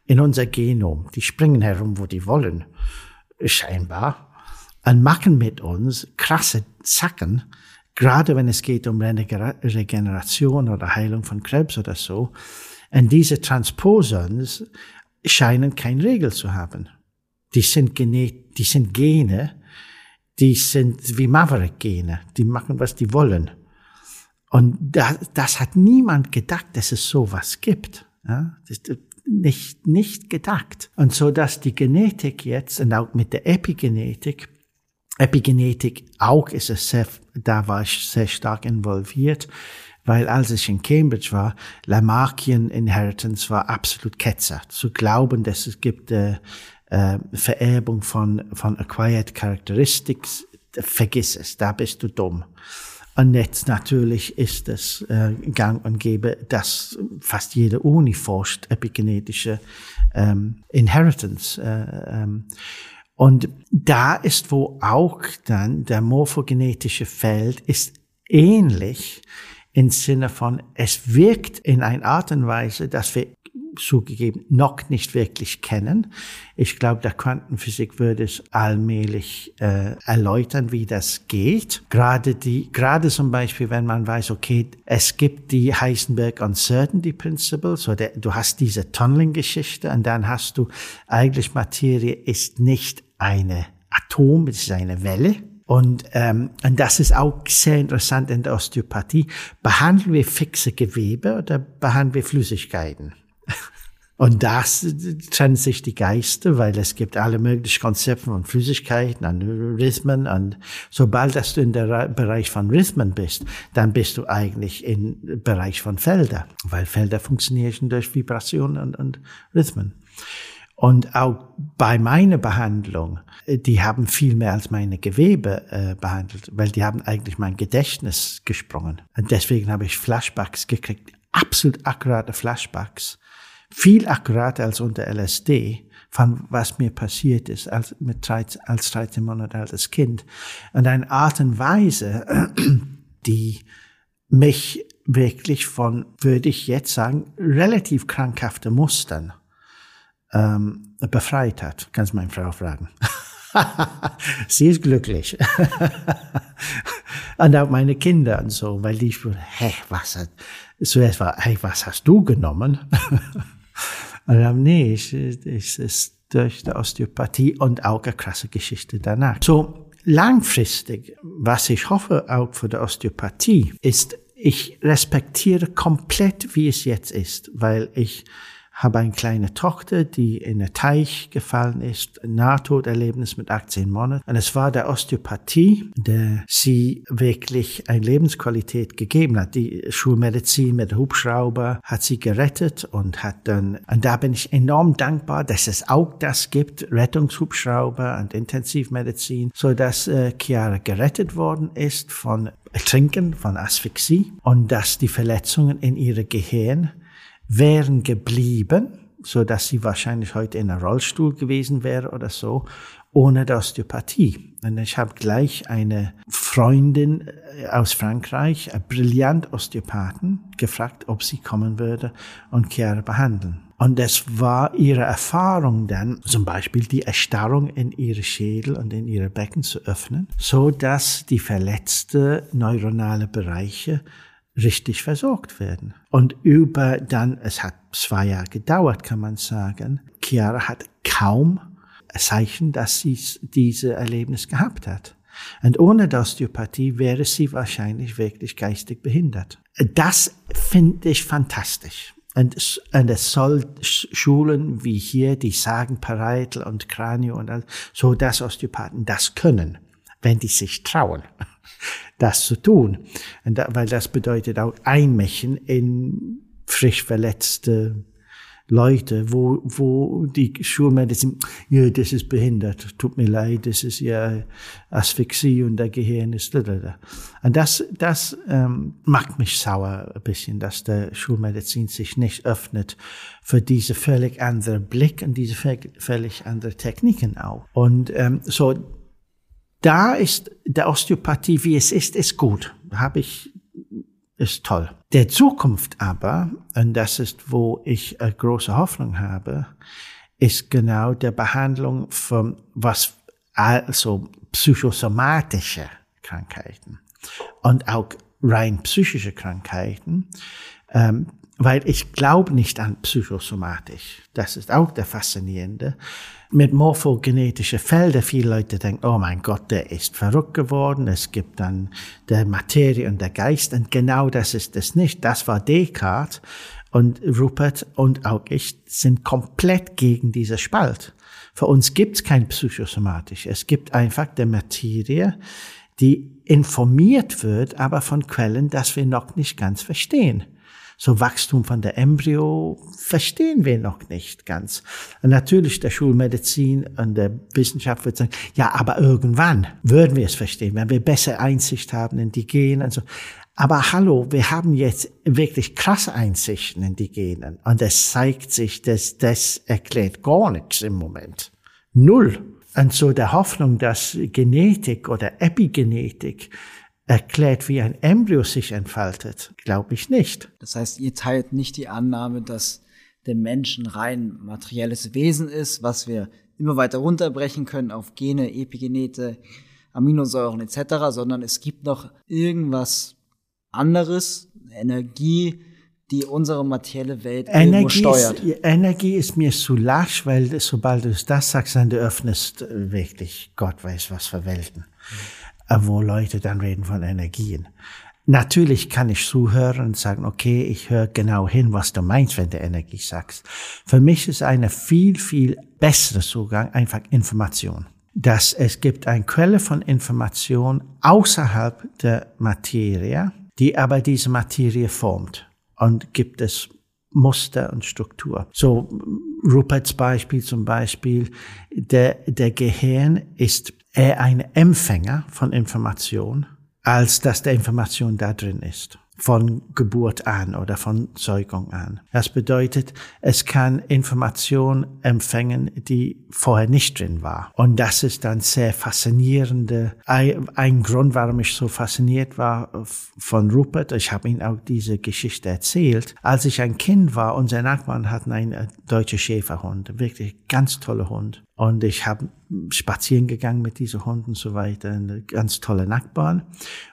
in unser Genom, die springen herum, wo die wollen, scheinbar. Und machen mit uns krasse Sachen, gerade wenn es geht um Regeneration oder Heilung von Krebs oder so. Und diese Transposons scheinen keine Regel zu haben. Die sind, Gene, die sind Gene, die sind wie Maverick-Gene, die machen, was die wollen. Und das, das hat niemand gedacht, dass es sowas gibt. Ja? Nicht, nicht gedacht. Und so, dass die Genetik jetzt und auch mit der Epigenetik Epigenetik auch ist es sehr, da war ich sehr stark involviert, weil als ich in Cambridge war, Lamarckian Inheritance war absolut Ketzer. Zu glauben, dass es gibt äh, äh, Vererbung von, von Acquired Characteristics, vergiss es, da bist du dumm. Und jetzt natürlich ist es äh, gang und gäbe, dass fast jede Uni forscht epigenetische ähm, Inheritance. Äh, ähm, und da ist, wo auch dann der morphogenetische Feld ist ähnlich im Sinne von, es wirkt in einer Art und Weise, dass wir zugegeben noch nicht wirklich kennen. Ich glaube, der Quantenphysik würde es allmählich äh, erläutern, wie das geht. Gerade die, gerade zum Beispiel, wenn man weiß, okay, es gibt die Heisenberg Uncertainty Principle, so der, du hast diese Tunneling-Geschichte und dann hast du eigentlich Materie ist nicht eine Atom, es ist eine Welle. Und, ähm, und das ist auch sehr interessant in der Osteopathie. Behandeln wir fixe Gewebe oder behandeln wir Flüssigkeiten? Und das trennen sich die Geister, weil es gibt alle möglichen Konzepte von Flüssigkeiten, an Rhythmen. Und sobald dass du in der Bereich von Rhythmen bist, dann bist du eigentlich im Bereich von Felder, weil Felder funktionieren durch Vibrationen und, und Rhythmen. Und auch bei meiner Behandlung, die haben viel mehr als meine Gewebe äh, behandelt, weil die haben eigentlich mein Gedächtnis gesprungen. Und deswegen habe ich Flashbacks gekriegt, absolut akkurate Flashbacks viel akkurater als unter LSD von was mir passiert ist als, mit 13, als 13 Monate altes Kind. Und eine Art und Weise, die mich wirklich von, würde ich jetzt sagen, relativ krankhafte Mustern ähm, befreit hat. Kannst meine Frau fragen. Sie ist glücklich. und auch meine Kinder und so, weil die hä, was hat, zuerst war, hey, was hast du genommen? Dann, nee, ich, ich, ist durch die Osteopathie und auch eine krasse Geschichte danach. So langfristig, was ich hoffe auch für die Osteopathie, ist, ich respektiere komplett, wie es jetzt ist, weil ich habe eine kleine Tochter, die in den Teich gefallen ist, ein Nahtoderlebnis mit 18 Monaten. Und es war der Osteopathie, der sie wirklich eine Lebensqualität gegeben hat. Die Schulmedizin mit Hubschrauber hat sie gerettet und hat dann, und da bin ich enorm dankbar, dass es auch das gibt, Rettungshubschrauber und Intensivmedizin, so dass äh, Chiara gerettet worden ist von Ertrinken, von Asphyxie und dass die Verletzungen in ihre Gehirn wären geblieben, so dass sie wahrscheinlich heute in einem Rollstuhl gewesen wäre oder so, ohne die Osteopathie. Und ich habe gleich eine Freundin äh, aus Frankreich, eine brillant Osteopathen, gefragt, ob sie kommen würde und Chiara behandeln. Und es war ihre Erfahrung dann, zum Beispiel die Erstarrung in ihre Schädel und in ihre Becken zu öffnen, so dass die verletzte neuronale Bereiche richtig versorgt werden. Und über dann, es hat zwei Jahre gedauert, kann man sagen, Chiara hat kaum Zeichen, dass sie diese Erlebnis gehabt hat. Und ohne die Osteopathie wäre sie wahrscheinlich wirklich geistig behindert. Das finde ich fantastisch. Und, und es soll Schulen wie hier, die sagen Pareitel und Kranio und all, so dass Osteopathen das können, wenn die sich trauen das zu tun. Da, weil das bedeutet auch Einmischen in frisch verletzte Leute, wo, wo die Schulmedizin, ja, das ist behindert, tut mir leid, das ist ja Asphyxie und der Gehirn ist da, da, da. Und das, das ähm, macht mich sauer ein bisschen, dass der Schulmedizin sich nicht öffnet für diese völlig andere Blick und diese völlig andere Techniken auch. Und ähm, so da ist der Osteopathie, wie es ist, ist gut. Habe ich, ist toll. Der Zukunft aber, und das ist, wo ich eine große Hoffnung habe, ist genau der Behandlung von was, also psychosomatische Krankheiten und auch rein psychische Krankheiten, ähm, weil ich glaube nicht an psychosomatisch. Das ist auch der Faszinierende mit morphogenetische Felder. Viele Leute denken, oh mein Gott, der ist verrückt geworden. Es gibt dann der Materie und der Geist. Und genau das ist es nicht. Das war Descartes. Und Rupert und auch ich sind komplett gegen diese Spalt. Für uns gibt es kein psychosomatisch. Es gibt einfach der Materie, die informiert wird, aber von Quellen, dass wir noch nicht ganz verstehen so Wachstum von der Embryo verstehen wir noch nicht ganz. Und natürlich der Schulmedizin und der Wissenschaft wird sagen, ja, aber irgendwann würden wir es verstehen, wenn wir besser Einsicht haben in die Gene und so. Aber hallo, wir haben jetzt wirklich krasse Einsichten in die Genen und es zeigt sich, dass das erklärt gar nichts im Moment. Null. Und so der Hoffnung, dass Genetik oder Epigenetik erklärt, wie ein Embryo sich entfaltet, glaube ich nicht. Das heißt, ihr teilt nicht die Annahme, dass der Mensch ein rein materielles Wesen ist, was wir immer weiter runterbrechen können auf Gene, Epigenete, Aminosäuren etc., sondern es gibt noch irgendwas anderes, Energie, die unsere materielle Welt Energie steuert. Ist, Energie ist mir zu lasch, weil sobald du das sagst, dann du öffnest wirklich Gott weiß was für Welten. Mhm wo Leute dann reden von Energien. Natürlich kann ich zuhören und sagen, okay, ich höre genau hin, was du meinst, wenn du Energie sagst. Für mich ist eine viel, viel bessere Zugang einfach Information. Dass es gibt eine Quelle von Information außerhalb der Materie, die aber diese Materie formt und gibt es Muster und Struktur. So Ruperts Beispiel zum Beispiel, der, der Gehirn ist eher ein Empfänger von Information, als dass der Information da drin ist von Geburt an oder von Zeugung an. Das bedeutet, es kann Information empfangen, die vorher nicht drin war. Und das ist dann sehr faszinierende, ein Grund, warum ich so fasziniert war von Rupert. Ich habe ihm auch diese Geschichte erzählt. Als ich ein Kind war, unser Nachbarn hatten einen deutschen Schäferhund, wirklich ganz toller Hund. Und ich habe spazieren gegangen mit diesen Hunden und so weiter. Eine ganz tolle Nachbarn.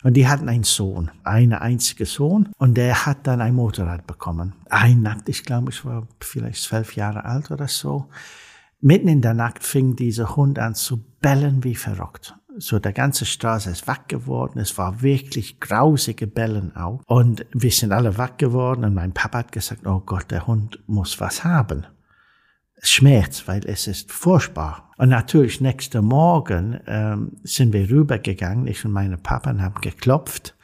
Und die hatten einen Sohn, einen einzigen Sohn. Und der hat dann ein Motorrad bekommen. Ein Nacht, ich glaube, ich war vielleicht zwölf Jahre alt oder so. Mitten in der Nacht fing dieser Hund an zu bellen wie verrückt. So, der ganze Straße ist wach geworden. Es war wirklich grausige Bellen auch. Und wir sind alle wach geworden und mein Papa hat gesagt, oh Gott, der Hund muss was haben. Es schmerzt, weil es ist furchtbar. Und natürlich, nächsten Morgen ähm, sind wir rübergegangen, ich und meine Papa, und haben geklopft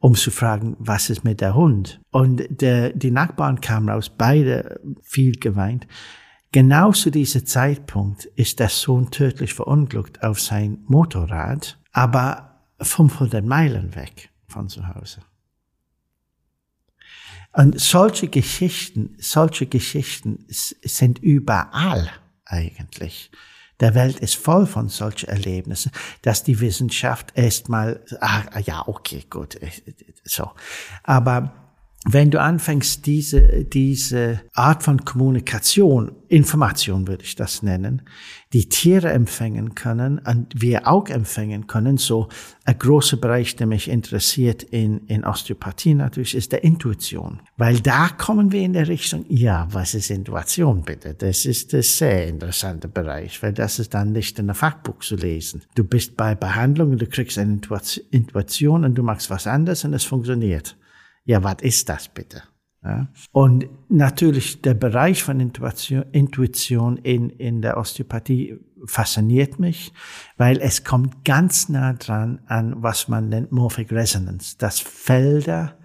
um zu fragen, was ist mit der Hund? Und der, die Nachbarn kamen raus, beide viel geweint. Genau zu diesem Zeitpunkt ist der Sohn tödlich verunglückt auf sein Motorrad, aber 500 Meilen weg von zu Hause. Und solche Geschichten, solche Geschichten sind überall eigentlich der Welt ist voll von solchen Erlebnissen, dass die Wissenschaft erstmal, ah, ja, okay, gut, äh, so. Aber wenn du anfängst, diese, diese Art von Kommunikation, Information würde ich das nennen, die Tiere empfangen können und wir auch empfangen können, so ein großer Bereich, der mich interessiert in, in Osteopathie natürlich, ist der Intuition. Weil da kommen wir in der Richtung, ja, was ist Intuition bitte? Das ist ein sehr interessanter Bereich, weil das ist dann nicht in der Fachbuch zu lesen. Du bist bei Behandlung und du kriegst eine Intuition und du machst was anderes und es funktioniert ja, was ist das bitte? Ja. Und natürlich der Bereich von Intuition, in, in der Osteopathie fasziniert mich, weil es kommt ganz nah dran an, was man nennt Morphic Resonance, dass Felder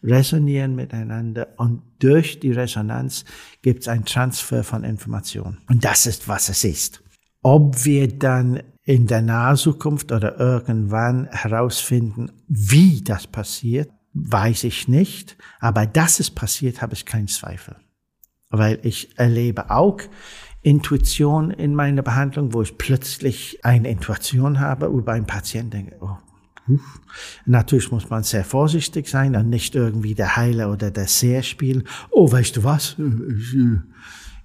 resonieren miteinander und durch die Resonanz gibt es einen Transfer von Informationen. Und das ist, was es ist. Ob wir dann in der nahen Zukunft oder irgendwann herausfinden, wie das passiert, weiß ich nicht, aber dass es passiert, habe ich keinen Zweifel. Weil ich erlebe auch Intuition in meiner Behandlung, wo ich plötzlich eine Intuition habe über einen Patienten, denke, oh, Natürlich muss man sehr vorsichtig sein und nicht irgendwie der Heiler oder der Seher spielen. Oh, weißt du was?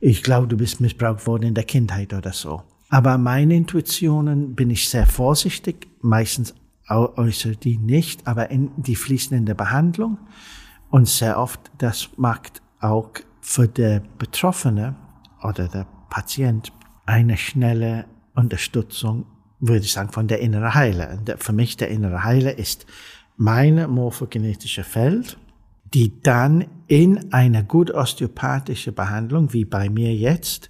Ich glaube, du bist missbraucht worden in der Kindheit oder so. Aber meine Intuitionen bin ich sehr vorsichtig, meistens äußere die nicht, aber in, die fließen in der Behandlung. Und sehr oft, das macht auch für der Betroffene oder der Patient eine schnelle Unterstützung, würde ich sagen, von der innere Heiler. Für mich der innere Heiler ist meine morphogenetische Feld, die dann in einer gut osteopathische Behandlung, wie bei mir jetzt,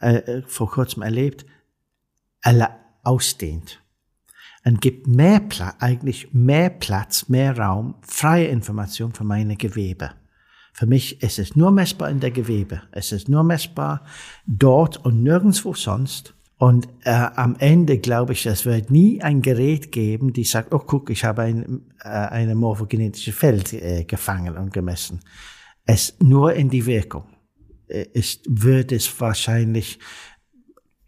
äh, äh vor kurzem erlebt, ausdehnt und gibt mehr Platz, eigentlich mehr Platz, mehr Raum, freie Information für meine Gewebe. Für mich ist es nur messbar in der Gewebe. Es ist nur messbar dort und nirgendwo sonst. Und äh, am Ende glaube ich, es wird nie ein Gerät geben, die sagt, oh guck, ich habe ein äh, eine morphogenetische Feld äh, gefangen und gemessen. Es nur in die Wirkung äh, ist, wird es wahrscheinlich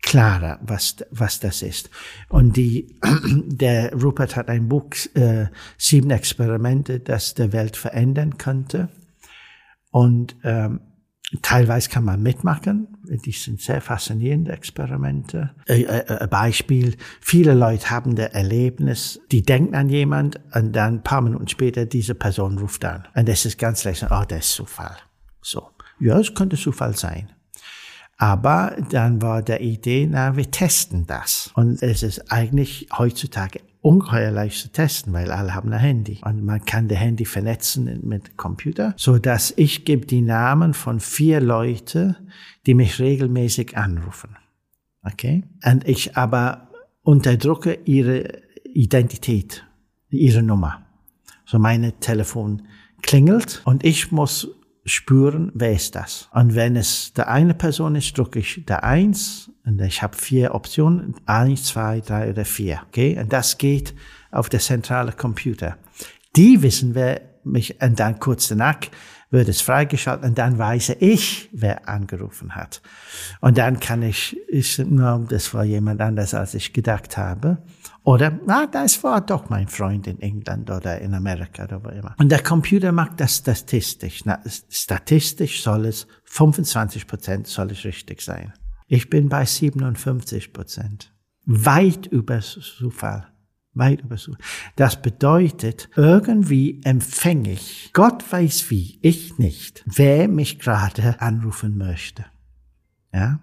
klarer, was, was das ist. Und die, der Rupert hat ein Buch, äh, sieben Experimente, das der Welt verändern könnte. Und ähm, teilweise kann man mitmachen. Die sind sehr faszinierende Experimente. Äh, äh, Beispiel, viele Leute haben das Erlebnis, die denken an jemand und dann ein paar Minuten später diese Person ruft an. Und das ist ganz leicht, oh, das ist Zufall. So. Ja, es könnte Zufall sein. Aber dann war der Idee, na, wir testen das. Und es ist eigentlich heutzutage ungeheuer leicht zu testen, weil alle haben ein Handy. Und man kann das Handy vernetzen mit Computer, so dass ich gebe die Namen von vier Leute, die mich regelmäßig anrufen. Okay? Und ich aber unterdrücke ihre Identität, ihre Nummer. So meine Telefon klingelt und ich muss spüren, wer ist das. Und wenn es der eine Person ist, drücke ich der Eins und ich habe vier Optionen, eins, zwei, drei oder vier. Okay, und das geht auf der zentrale Computer. Die wissen, wer mich, und dann kurz danach wird es freigeschaltet und dann weiß ich, wer angerufen hat. Und dann kann ich, ich, das war jemand anders, als ich gedacht habe. Oder, na, das war doch mein Freund in England oder in Amerika oder wo immer. Und der Computer macht das statistisch. Na, statistisch soll es 25 Prozent soll es richtig sein. Ich bin bei 57 Prozent. Weit über Zufall. Weit über Zufall. Das bedeutet, irgendwie empfänge ich, Gott weiß wie, ich nicht, wer mich gerade anrufen möchte. Ja?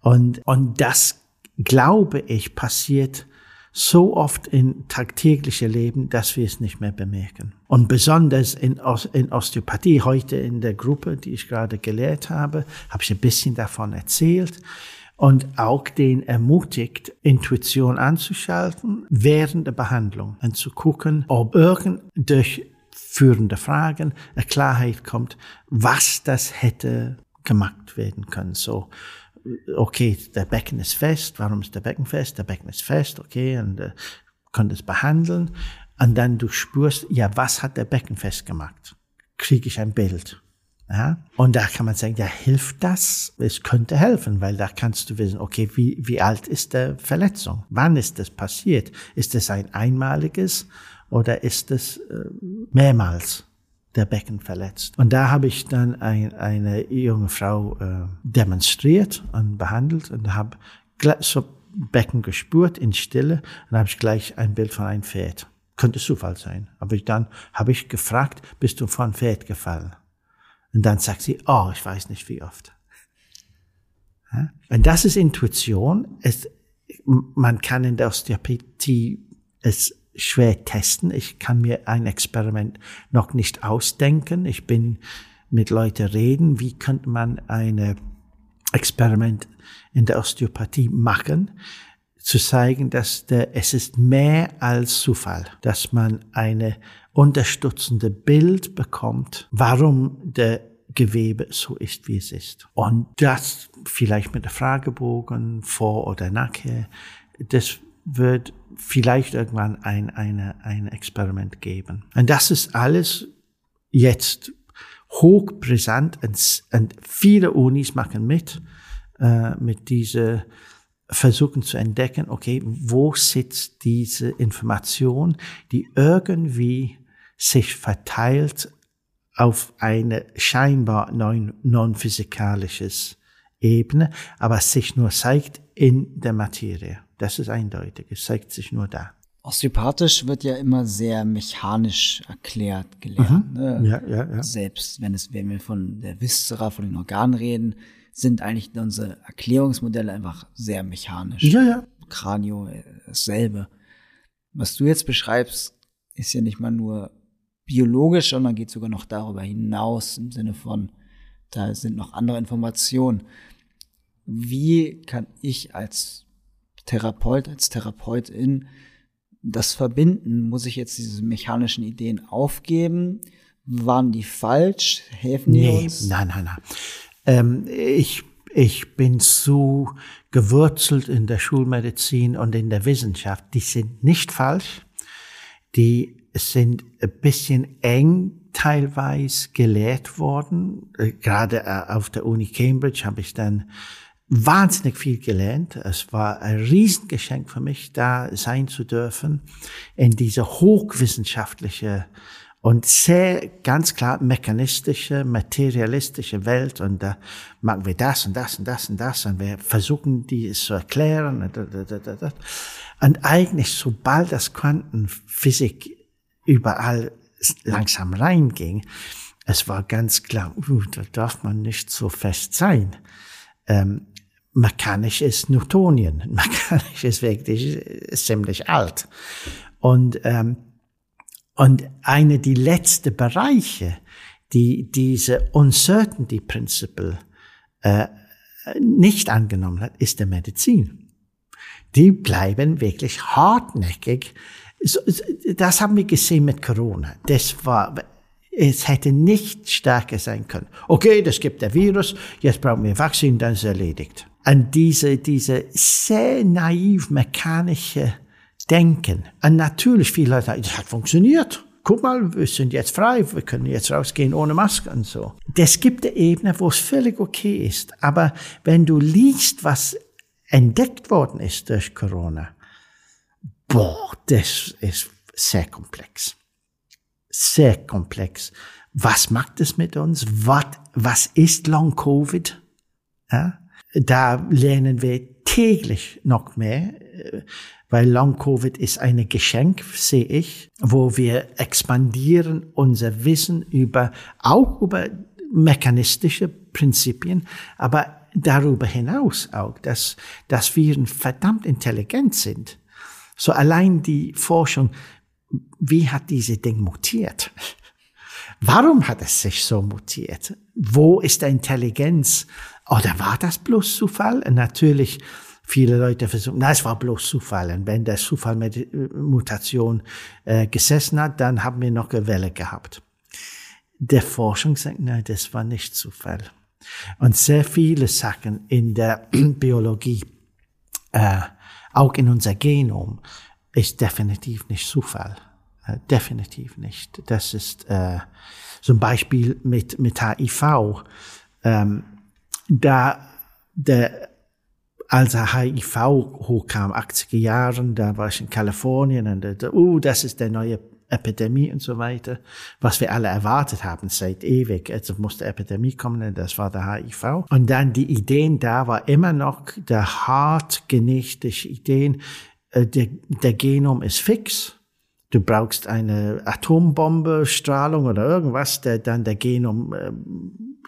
Und, und das glaube ich passiert so oft in tagtägliche Leben, dass wir es nicht mehr bemerken. Und besonders in, in Osteopathie, heute in der Gruppe, die ich gerade gelehrt habe, habe ich ein bisschen davon erzählt und auch den ermutigt, Intuition anzuschalten während der Behandlung und zu gucken, ob irgend durch führende Fragen eine Klarheit kommt, was das hätte gemacht werden können. So, okay, der Becken ist fest, warum ist der Becken fest? Der Becken ist fest, okay, und äh, könnt es behandeln. Und dann du spürst, ja, was hat der Becken festgemacht? Kriege ich ein Bild? Ja? Und da kann man sagen, ja, hilft das? Es könnte helfen, weil da kannst du wissen, okay, wie, wie alt ist der Verletzung? Wann ist das passiert? Ist es ein einmaliges oder ist es äh, mehrmals der Becken verletzt? Und da habe ich dann ein, eine junge Frau äh, demonstriert und behandelt und habe so Becken gespürt in Stille und habe ich gleich ein Bild von einem Pferd. Könnte Zufall sein. Aber dann habe ich gefragt, bist du von Pferd gefallen? Und dann sagt sie, oh, ich weiß nicht wie oft. Und das ist Intuition. Es, man kann in der Osteopathie es schwer testen. Ich kann mir ein Experiment noch nicht ausdenken. Ich bin mit Leuten reden, wie könnte man ein Experiment in der Osteopathie machen, zu zeigen, dass der, es ist mehr als Zufall, dass man eine unterstützende Bild bekommt, warum der Gewebe so ist, wie es ist. Und das vielleicht mit der Fragebogen vor oder nachher, das wird vielleicht irgendwann ein, eine, ein Experiment geben. Und das ist alles jetzt hochbrisant und, und viele Unis machen mit, äh, mit diese versuchen zu entdecken, okay, wo sitzt diese Information, die irgendwie sich verteilt auf eine scheinbar non-physikalisches Ebene, aber sich nur zeigt in der Materie. Das ist eindeutig. Es zeigt sich nur da. Osteopathisch wird ja immer sehr mechanisch erklärt, gelernt. Mhm. Ne? Ja, ja, ja. Selbst wenn es, wenn wir von der Viszera, von den Organen reden, sind eigentlich unsere Erklärungsmodelle einfach sehr mechanisch. Ja, ja. Kranio, äh, dasselbe. Was du jetzt beschreibst, ist ja nicht mal nur biologisch, sondern geht sogar noch darüber hinaus im Sinne von, da sind noch andere Informationen. Wie kann ich als Therapeut, als Therapeutin das verbinden? Muss ich jetzt diese mechanischen Ideen aufgeben? Waren die falsch? Helfen die nee, uns? Nein, nein, nein. Ähm, ich, ich bin so gewurzelt in der Schulmedizin und in der Wissenschaft. Die sind nicht falsch. Die sind ein bisschen eng teilweise gelehrt worden. Äh, gerade äh, auf der Uni Cambridge habe ich dann wahnsinnig viel gelernt. Es war ein Riesengeschenk für mich, da sein zu dürfen in diese hochwissenschaftliche und sehr ganz klar mechanistische, materialistische Welt. Und da machen wir das und das und das und das und wir versuchen, die zu erklären. Und eigentlich, sobald das Quantenphysik überall langsam reinging, es war ganz klar, uh, da darf man nicht so fest sein. Ähm, mechanisch ist Newtonien, mechanisch ist wirklich ziemlich alt. Und, ähm, und eine die letzte Bereiche, die diese Uncertainty Principle äh, nicht angenommen hat, ist der Medizin. Die bleiben wirklich hartnäckig das haben wir gesehen mit Corona. Das war, es hätte nicht stärker sein können. Okay, das gibt der Virus, jetzt brauchen wir Vakzin, dann ist es erledigt. Und diese, diese sehr naiv mechanische Denken. Und natürlich viele Leute sagen, das hat funktioniert. Guck mal, wir sind jetzt frei, wir können jetzt rausgehen ohne Maske und so. Das gibt eine Ebene, wo es völlig okay ist. Aber wenn du liest, was entdeckt worden ist durch Corona, boah, das ist sehr komplex. Sehr komplex. Was macht es mit uns? Was, was ist Long Covid? Ja? Da lernen wir täglich noch mehr, weil Long Covid ist ein Geschenk, sehe ich, wo wir expandieren unser Wissen über, auch über mechanistische Prinzipien, aber darüber hinaus auch, dass, dass wir verdammt intelligent sind So allein die Forschung, wie hat diese Ding mutiert? Warum hat es sich so mutiert? Wo ist der Intelligenz? Oder war das bloß Zufall? Natürlich, viele Leute versuchen, na, es war bloß Zufall. Und wenn der Zufall mit Mutation äh, gesessen hat, dann haben wir noch eine Welle gehabt. Der Forschung sagt, nein, das war nicht Zufall. Und sehr viele Sachen in der Biologie, äh, auch in unser Genom, ist definitiv nicht Zufall. Äh, definitiv nicht. Das ist äh, zum Beispiel mit, mit HIV. Ähm, da der, als HIV hochkam, 80er Jahren, da war ich in Kalifornien und da, uh, das ist der neue Epidemie und so weiter, was wir alle erwartet haben seit ewig. Also musste Epidemie kommen, das war der HIV. Und dann die Ideen da war immer noch der hart genetische Ideen, äh, der, der Genom ist fix. Du brauchst eine Atombombe, Strahlung oder irgendwas, der dann der Genom äh,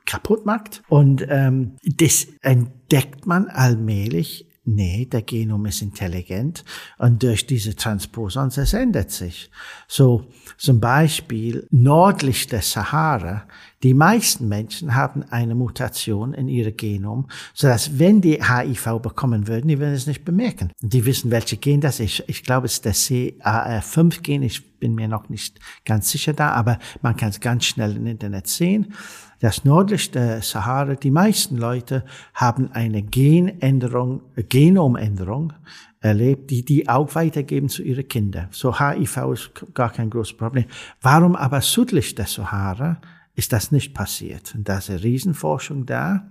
kaputt macht. Und ähm, das entdeckt man allmählich Nee, der Genom ist intelligent und durch diese Transposons es ändert sich. So zum Beispiel nördlich der Sahara, die meisten Menschen haben eine Mutation in ihrem Genom, so dass wenn die HIV bekommen würden, die würden es nicht bemerken. Die wissen, welche Gen das ist. Ich glaube, es ist der CAR5-Gen. Ich bin mir noch nicht ganz sicher da, aber man kann es ganz schnell im Internet sehen das nördlichste Sahara, die meisten Leute haben eine Genänderung, Genomänderung erlebt, die die auch weitergeben zu ihren Kindern. So HIV ist gar kein großes Problem. Warum aber südlich der Sahara ist das nicht passiert? Und da ist eine Riesenforschung da,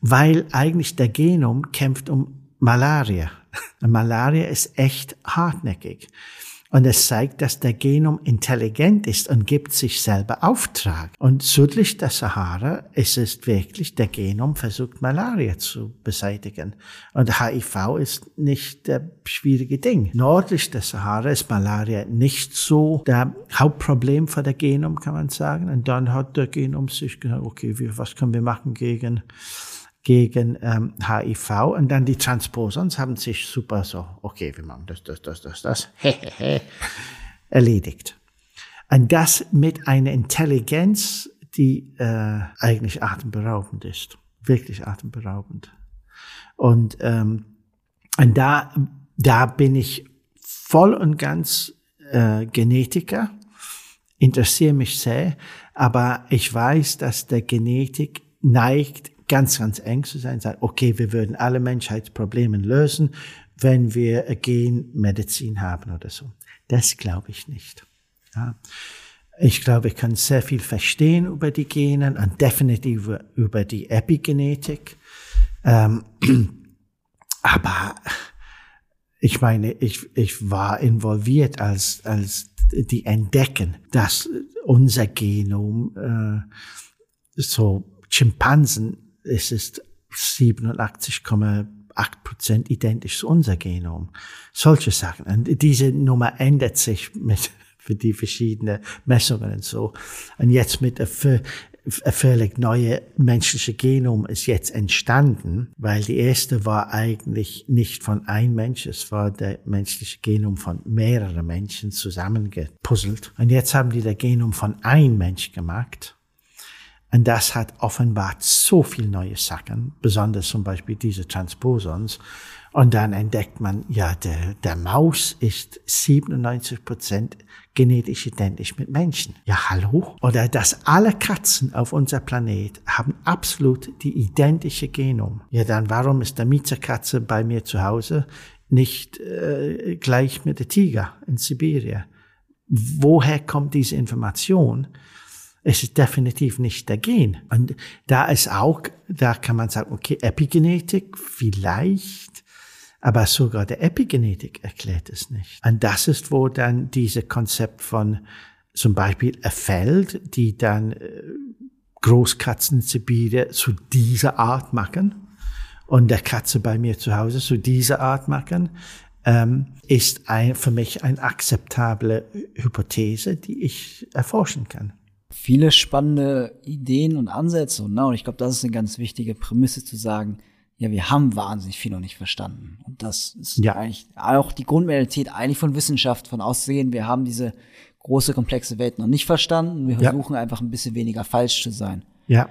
weil eigentlich der Genom kämpft um Malaria. Malaria ist echt hartnäckig. Und es zeigt, dass der Genom intelligent ist und gibt sich selber Auftrag. Und südlich der Sahara ist es wirklich, der Genom versucht Malaria zu beseitigen. Und HIV ist nicht der schwierige Ding. Nördlich der Sahara ist Malaria nicht so der Hauptproblem für der Genom, kann man sagen. Und dann hat der Genom sich gesagt, okay, was können wir machen gegen gegen ähm, HIV und dann die Transposons haben sich super so, okay, wir machen das, das, das, das, das, erledigt. Und das mit einer Intelligenz, die äh, eigentlich atemberaubend ist, wirklich atemberaubend. Und, ähm, und da, da bin ich voll und ganz äh, Genetiker, interessiere mich sehr, aber ich weiß, dass der Genetik neigt ganz, ganz eng zu sein, sagt, okay, wir würden alle Menschheitsprobleme lösen, wenn wir Genmedizin haben oder so. Das glaube ich nicht. Ja. Ich glaube, ich kann sehr viel verstehen über die Genen und definitiv über die Epigenetik. Ähm, aber ich meine, ich, ich war involviert als, als die entdecken, dass unser Genom äh, so Schimpansen es ist 87,8 Prozent identisch zu unser Genom. Solche Sachen. Und diese Nummer ändert sich mit, für die verschiedenen Messungen und so. Und jetzt mit ein völlig neue menschliche Genom ist jetzt entstanden, weil die erste war eigentlich nicht von ein Mensch, es war der menschliche Genom von mehreren Menschen zusammengepuzzelt. Und jetzt haben die der Genom von ein Mensch gemacht. Und das hat offenbart so viel neue Sachen, besonders zum Beispiel diese Transposons. Und dann entdeckt man, ja, der, der Maus ist 97 Prozent genetisch identisch mit Menschen. Ja, hallo? Oder dass alle Katzen auf unser Planet haben absolut die identische Genom. Ja, dann warum ist der Mietzerkatze bei mir zu Hause nicht äh, gleich mit der Tiger in Sibirien? Woher kommt diese Information? Es ist definitiv nicht der Gen. Und da ist auch, da kann man sagen, okay, Epigenetik vielleicht, aber sogar der Epigenetik erklärt es nicht. Und das ist, wo dann diese Konzept von zum Beispiel erfällt, die dann äh, Großkatzen in Sibirien zu dieser Art machen und der Katze bei mir zu Hause zu dieser Art machen, ähm, ist ein, für mich eine akzeptable Hypothese, die ich erforschen kann viele spannende Ideen und Ansätze. Und, na, und ich glaube, das ist eine ganz wichtige Prämisse zu sagen, ja, wir haben wahnsinnig viel noch nicht verstanden. Und das ist Ja. eigentlich auch die Grundmentalität eigentlich von Wissenschaft, von auszugehen, wir haben diese große, komplexe Welt noch nicht verstanden. Wir Ja. versuchen einfach ein bisschen weniger falsch zu sein. Ja,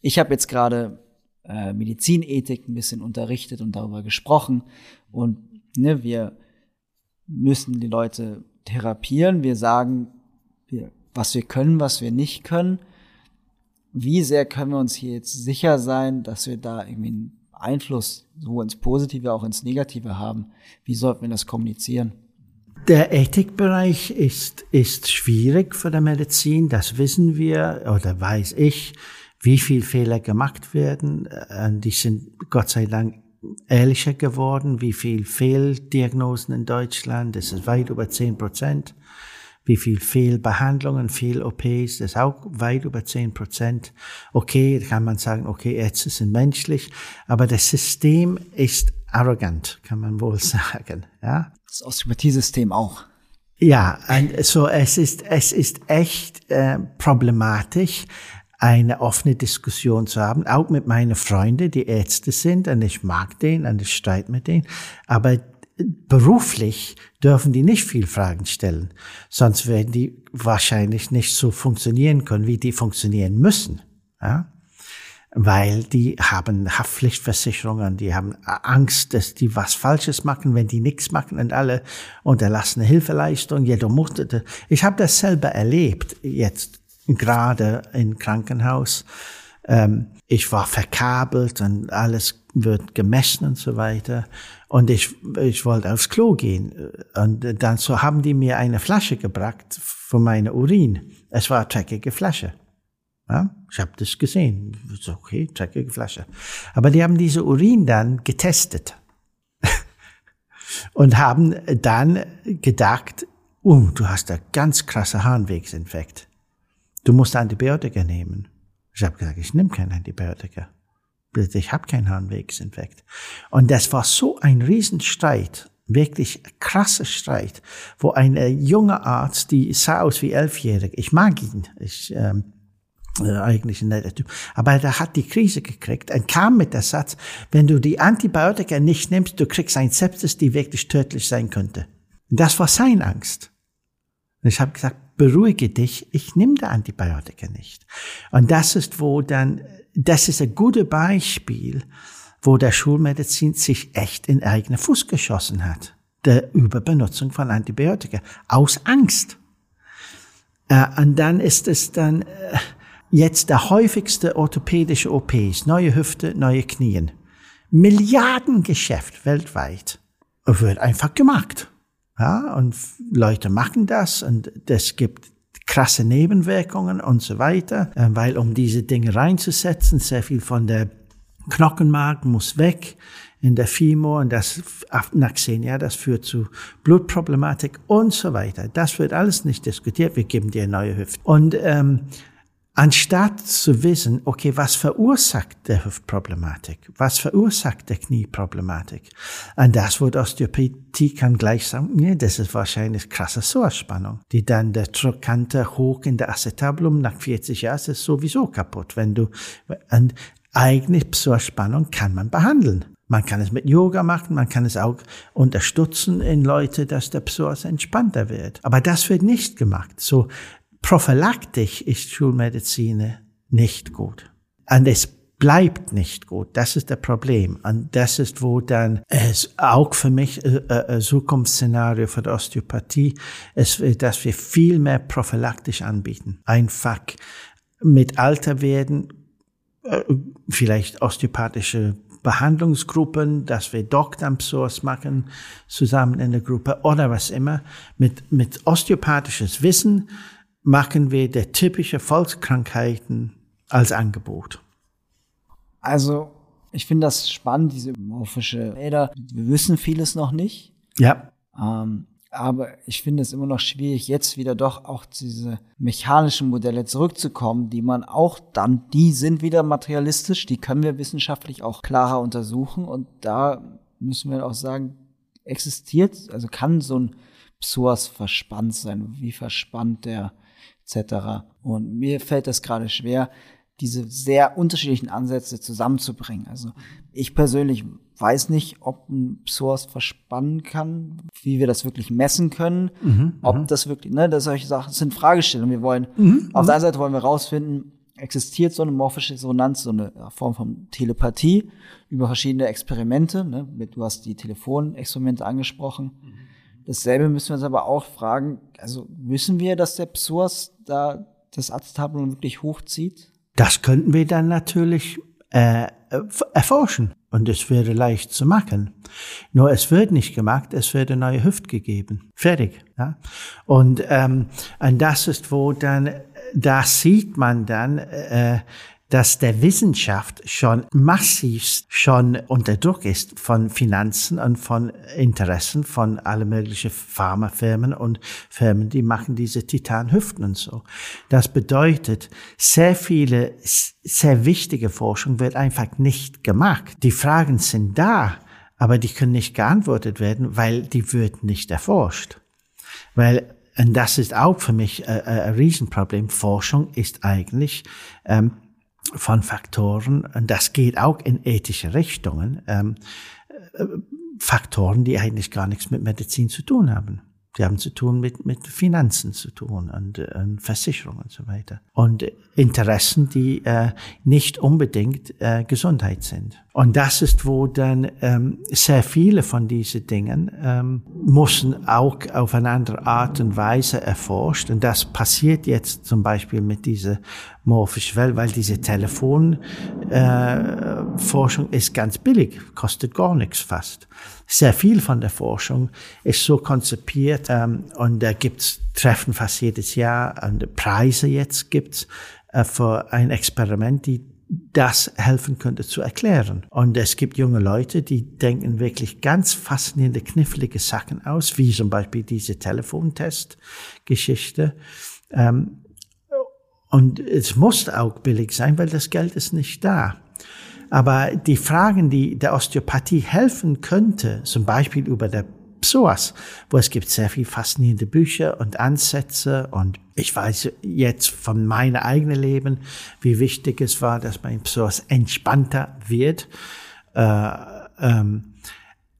Ich habe jetzt gerade äh, Medizinethik ein bisschen unterrichtet und darüber gesprochen. Und ne, wir müssen die Leute therapieren. Wir sagen, wir, was wir können, was wir nicht können. Wie sehr können wir uns hier jetzt sicher sein, dass wir da irgendwie einen Einfluss sowohl ins Positive, auch ins Negative haben? Wie sollten wir das kommunizieren? Der Ethikbereich ist, ist schwierig für die Medizin, das wissen wir oder weiß ich, wie viel Fehler gemacht werden. Äh, Die sind Gott sei Dank ehrlicher geworden, wie viel Fehldiagnosen in Deutschland, das ist weit über 10 Prozent. Wie viel Fehlbehandlungen, Fehl-OPs, das ist auch weit über 10 Prozent. Okay, kann man sagen, okay, Ärzte sind menschlich, aber das System ist arrogant, kann man wohl sagen, ja. Das Osteopathiesystem auch. Ja, und so es ist es ist echt äh, problematisch, eine offene Diskussion zu haben, auch mit meinen Freunden, die Ärzte sind, und ich mag den, und ich streite mit denen, aber beruflich dürfen die nicht viel Fragen stellen, sonst werden die wahrscheinlich nicht so funktionieren können, wie die funktionieren müssen. Ja? weil die haben Haftpflichtversicherungen, die haben Angst, dass die was Falsches machen, wenn die nichts machen und alle unterlassene Hilfeleistung. Jeder musste. Ich habe das selber erlebt, jetzt gerade im Krankenhaus. Ähm, ich war verkabelt und alles wird gemessen und so weiter. Und ich, ich wollte aufs Klo gehen. Und dann so haben die mir eine Flasche gebracht von meiner Urin. Es war eine dreckige Flasche. Ja, ich habe das gesehen. Okay, dreckige Flasche. Aber die haben diese Urin dann getestet und haben dann gedacht, oh, du hast da ganz krasse Harnwegsinfekt. Du musst Antibiotika nehmen. Ich habe gesagt, ich nehme kein Antibiotika. Ich habe keinen Harnwegsinfekt. Und das war so ein Riesenstreit, wirklich krasser Streit, wo ein äh, junger Arzt, die sah aus wie elfjährig, ich mag ihn, ich ähm, äh, eigentlich ein netter Typ. Aber der hat die Krise gekriegt und kam mit der Satz, wenn du die Antibiotika nicht nimmst, du kriegst ein Sepsis, die wirklich tödlich sein könnte. Und das war sein Angst. Und ich habe gesagt, beruhige dich, ich nehme die Antibiotika nicht. Und das ist, wo dann, das ist ein gutes Beispiel, wo der Schulmedizin sich echt in eigene Fuß geschossen hat. Der Überbenutzung von Antibiotika. Aus Angst. Äh, und dann ist es dann, äh, jetzt der häufigste orthopädische OPs, neue Hüfte, neue Knien. Milliardengeschäft weltweit wird einfach gemacht. Ja, und Leute machen das und es gibt krasse Nebenwirkungen und so weiter, äh, weil um diese Dinge reinzusetzen, sehr viel von der Knochenmark muss weg in der Femur und das nach zehn Jahren, das führt zu Blutproblematik und so weiter. Das wird alles nicht diskutiert. Wir geben dir neue Hüfte. Und ähm, anstatt zu wissen, okay, was verursacht der Hüftproblematik? Was verursacht der Knieproblematik? Und das, wo die Osteopathie kann gleich sagen, nee, das ist wahrscheinlich krasse Psoasspannung, die dann der Trochanter hoch in der Acetabulum nach 40 Jahren ist sowieso kaputt. Wenn du, und eigentlich Psoasspannung kann man behandeln. Man kann es mit Yoga machen, man kann es auch unterstützen in Leute, dass der Psoas entspannter wird. Aber das wird nicht gemacht. So prophylaktisch ist Schulmedizin nicht gut. Und es bleibt nicht gut. Das ist das Problem. Und das ist, wo dann es auch für mich äh, äh, ein Zukunftsszenario für die Osteopathie ist, dass wir viel mehr prophylaktisch anbieten. Einfach mit Alter werden, äh, vielleicht osteopathische Behandlungsgruppen, dass wir Doktorpsoas machen, zusammen in der Gruppe oder was immer. Mit, mit osteopathisches Wissen machen wir der typische Volkskrankheiten als Angebot. Also, ich finde das spannend, diese morphische Räder. Wir wissen vieles noch nicht. Ja. Ähm, aber ich finde es immer noch schwierig, jetzt wieder doch auch diese mechanischen Modelle zurückzukommen, die man auch dann, die sind wieder materialistisch, die können wir wissenschaftlich auch klarer untersuchen und da müssen wir auch sagen, existiert, also kann so ein Psoas verspannt sein, wie verspannt der etc. Und mir fällt das gerade schwer, diese sehr unterschiedlichen Ansätze zusammenzubringen. Also ich persönlich weiß nicht, ob ein Source verspannen kann, wie wir das wirklich messen können, mhm, ob mhm. das wirklich, ne, das solche Sachen sind Fragestellungen. Wir wollen, mhm, auf der einen Seite wollen wir rausfinden, existiert so eine morphische Resonanz, so eine Form von Telepathie über verschiedene Experimente. Ne? Du hast die Telefonexperimente angesprochen. Dasselbe müssen wir uns aber auch fragen, also wissen wir, dass der Psoas da das Acetabulum wirklich hochzieht? Das könnten wir dann natürlich äh, erforschen und es wäre leicht zu machen. Nur es wird nicht gemacht, es wird eine neue Hüft gegeben. Fertig. Ja? Und, ähm, und das ist, wo dann, da sieht man dann, äh, dass der Wissenschaft schon massiv schon unter Druck ist von Finanzen und von Interessen von alle möglichen Pharmafirmen und Firmen, die machen diese Titanhüften und so. Das bedeutet, sehr viele, sehr wichtige Forschung wird einfach nicht gemacht. Die Fragen sind da, aber die können nicht geantwortet werden, weil die wird nicht erforscht. Weil und das ist auch für mich ein, ein Riesenproblem. Forschung ist eigentlich ähm, von Faktoren, und das geht auch in ethische Richtungen, ähm, äh, Faktoren, die eigentlich gar nichts mit Medizin zu tun haben. Die haben zu tun mit, mit Finanzen zu tun und, äh, und Versicherungen und so weiter. Und Interessen, die äh, nicht unbedingt äh, Gesundheit sind. Und das ist, wo dann ähm, sehr viele von diesen Dingen ähm, müssen auch auf eine andere Art und Weise erforscht. Und das passiert jetzt zum Beispiel mit dieser morphischen Welt, weil diese Telefonforschung äh, ist ganz billig, kostet gar nichts fast sehr viel von der Forschung ist so konzipiert ähm, und da gibt's Treffen fast jedes Jahr und Preise jetzt gibt's äh, für ein Experiment, die das helfen könnte zu erklären. Und es gibt junge Leute, die denken wirklich ganz faszinierende, knifflige Sachen aus, wie zum Beispiel diese Telefontest-Geschichte. Ähm, und es muss auch billig sein, weil das Geld ist nicht da. Aber die Fragen, die der Osteopathie helfen könnte, zum Beispiel über der Psoas, wo es gibt sehr viel faszinierende Bücher und Ansätze und ich weiß jetzt von meinem eigenen Leben, wie wichtig es war, dass mein Psoas entspannter wird. Äh, ähm,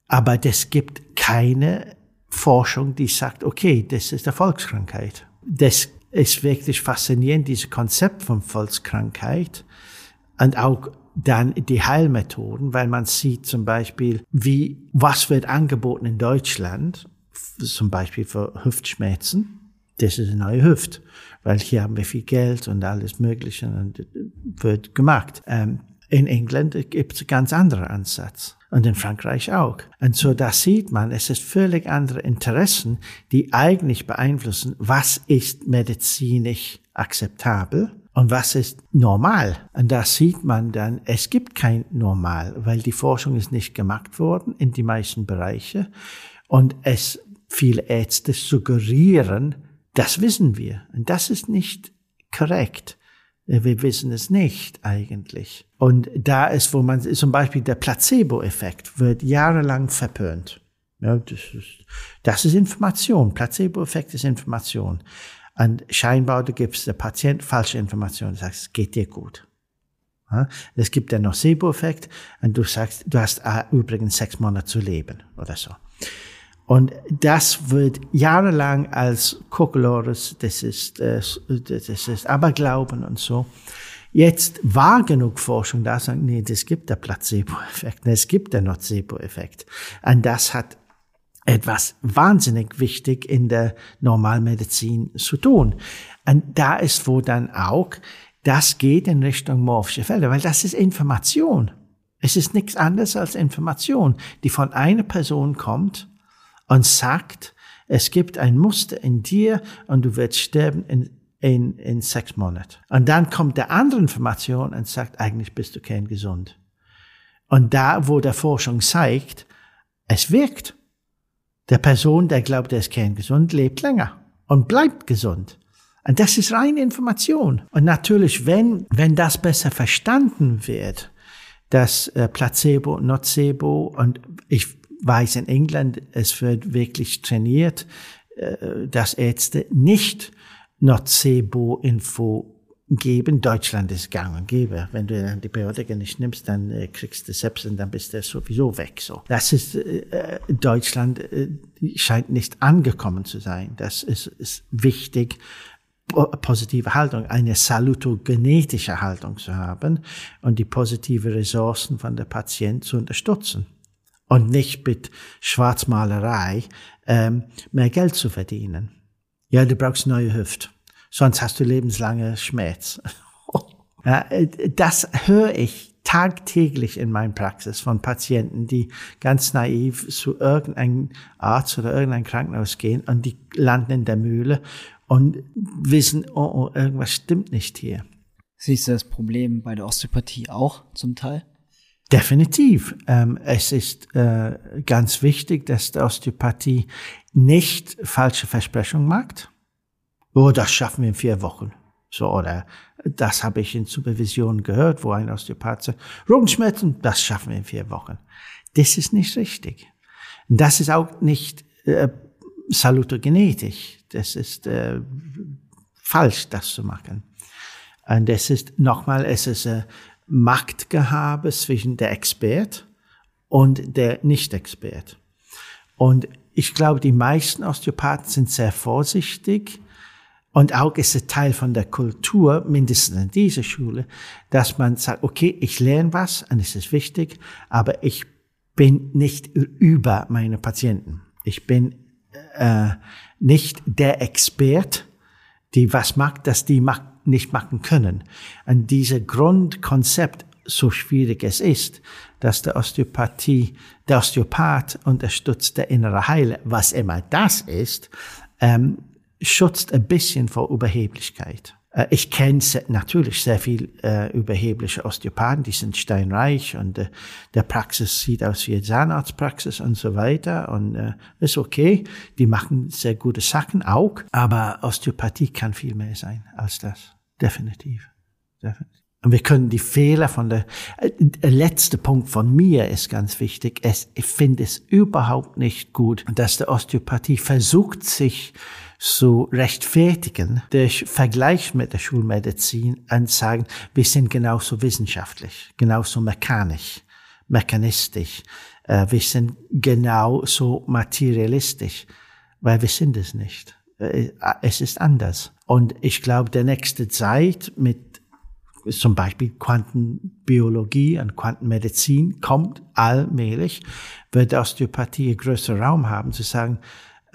aber es gibt keine Forschung, die sagt, okay, das ist eine Volkskrankheit. Das ist wirklich faszinierend, dieses Konzept von Volkskrankheit und auch dann die Heilmethoden, weil man sieht zum Beispiel, wie, was wird angeboten in Deutschland, zum Beispiel für Hüftschmerzen. Das ist eine neue Hüft, weil hier haben wir viel Geld und alles Mögliche und wird gemacht. Ähm, in England gibt es einen ganz anderen Ansatz und in Frankreich auch. Und so da sieht man, es ist völlig andere Interessen, die eigentlich beeinflussen, was ist medizinisch akzeptabel und was ist normal? Und da sieht man dann, es gibt kein Normal, weil die Forschung ist nicht gemacht worden in die meisten Bereiche. Und es, viele Ärzte suggerieren, das wissen wir. Und das ist nicht korrekt. Wir wissen es nicht eigentlich. Und da ist, wo man, zum Beispiel der Placebo-Effekt wird jahrelang verpönt. Ja, das, ist, das ist Information. Placebo-Effekt ist Information. Und scheinbar, du gibst der Patient falsche Informationen, du sagst, es geht dir gut. Es gibt den Nocebo-Effekt und du sagst, du hast äh, übrigens sechs Monate zu leben oder so. Und das wird jahrelang als Kokolores, das ist, äh, das ist Aberglauben und so. Jetzt war genug Forschung da, sagen, nee, das gibt der Placebo-Effekt, es gibt der Nocebo-Effekt. Und das hat etwas wahnsinnig wichtig in der Normalmedizin zu tun. Und da ist wo dann auch, das geht in Richtung morphische Felder, weil das ist Information. Es ist nichts anderes als Information, die von einer Person kommt und sagt, es gibt ein Muster in dir und du wirst sterben in, in, in sechs Monaten. Und dann kommt der andere Information und sagt, eigentlich bist du kein gesund. Und da, wo der Forschung zeigt, es wirkt. Der Person, der glaubt, er ist kerngesund, lebt länger und bleibt gesund. Und das ist reine Information. Und natürlich, wenn, wenn das besser verstanden wird, dass äh, Placebo, Nocebo und ich weiß in England, es wird wirklich trainiert, äh, dass Ärzte nicht Nocebo-Info geben. Deutschland ist gang und gäbe. Wenn du Antibiotika nicht nimmst, dann äh, kriegst du Sepsis und dann bist du sowieso weg. So, das ist äh, Deutschland äh, scheint nicht angekommen zu sein. Das ist, ist wichtig positive Haltung, eine salutogenetische Haltung zu haben und die positive Ressourcen von der Patient zu unterstützen und nicht mit Schwarzmalerei ähm, mehr Geld zu verdienen. Ja, du brauchst neue Hüft, sonst hast du lebenslange Schmerz. ja, das höre ich tagtäglich in meiner Praxis von Patienten, die ganz naiv zu irgendeinem Arzt oder irgendein Krankenhaus gehen und die landen in der Mühle und wissen, oh, oh, irgendwas stimmt nicht hier. Siehst du das Problem bei der Osteopathie auch zum Teil? Definitiv. Ähm, es ist äh, ganz wichtig, dass die Osteopathie nicht falsche Versprechungen macht. Oh, das schaffen wir in vier Wochen. So, oder das habe ich in Supervision gehört, wo ein Osteopath sagt, Rückenschmerzen, das schaffen wir in vier Wochen. Das ist nicht richtig. Das ist auch nicht äh, salutogenetisch. Das ist äh, falsch, das zu machen. Und es ist nochmal, es ist ein Machtgehabe zwischen der Expert und der Nicht-Expert. Und ich glaube, die meisten Osteopathen sind sehr vorsichtig. Und auch ist es Teil von der Kultur, mindestens in dieser Schule, dass man sagt, okay, ich lerne was und es ist wichtig, aber ich bin nicht über meine Patienten. Ich bin äh, nicht der Expert, die was macht, dass die macht, nicht machen können. Und dieses Grundkonzept, so schwierig es ist, dass der Osteopathie, der Osteopath unterstützt der innere Heile, was immer das ist, ähm, schützt ein bisschen vor Überheblichkeit. Äh, ich kenne natürlich sehr viel äh, überhebliche Osteopathen, die sind steinreich und äh, der Praxis sieht aus wie Zahnarztpraxis und so weiter und äh, ist okay. Die machen sehr gute Sachen auch, aber Osteopathie kann viel mehr sein als das. Definitiv. Definitiv. Und wir können die Fehler von der, äh, der letzte Punkt von mir ist ganz wichtig. Es, ich finde es überhaupt nicht gut, dass der Osteopathie versucht, sich zu rechtfertigen durch Vergleich mit der Schulmedizin und sagen, wir sind genauso wissenschaftlich, genauso mechanisch, mechanistisch, äh, wir sind genauso materialistisch, weil wir sind es nicht. Äh, es ist anders. Und ich glaube, der nächste Zeit mit zum Beispiel Quantenbiologie und Quantenmedizin kommt allmählich, wird Osteopathie größeren Raum haben, zu sagen, äh,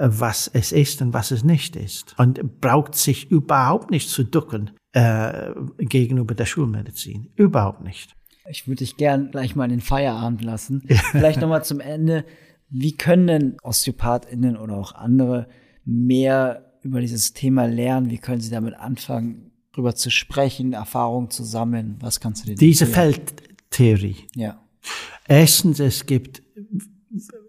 was es ist und was es nicht ist. Und braucht sich überhaupt nicht zu ducken äh, gegenüber der Schulmedizin. Überhaupt nicht. Ich würde dich gern gleich mal in den Feierabend lassen. Vielleicht nochmal zum Ende. Wie können denn OsteopathInnen oder auch andere mehr über dieses Thema lernen? Wie können sie damit anfangen, darüber zu sprechen, Erfahrungen zu sammeln? Was kannst du dir Diese Feldtheorie. Ja. Erstens, es gibt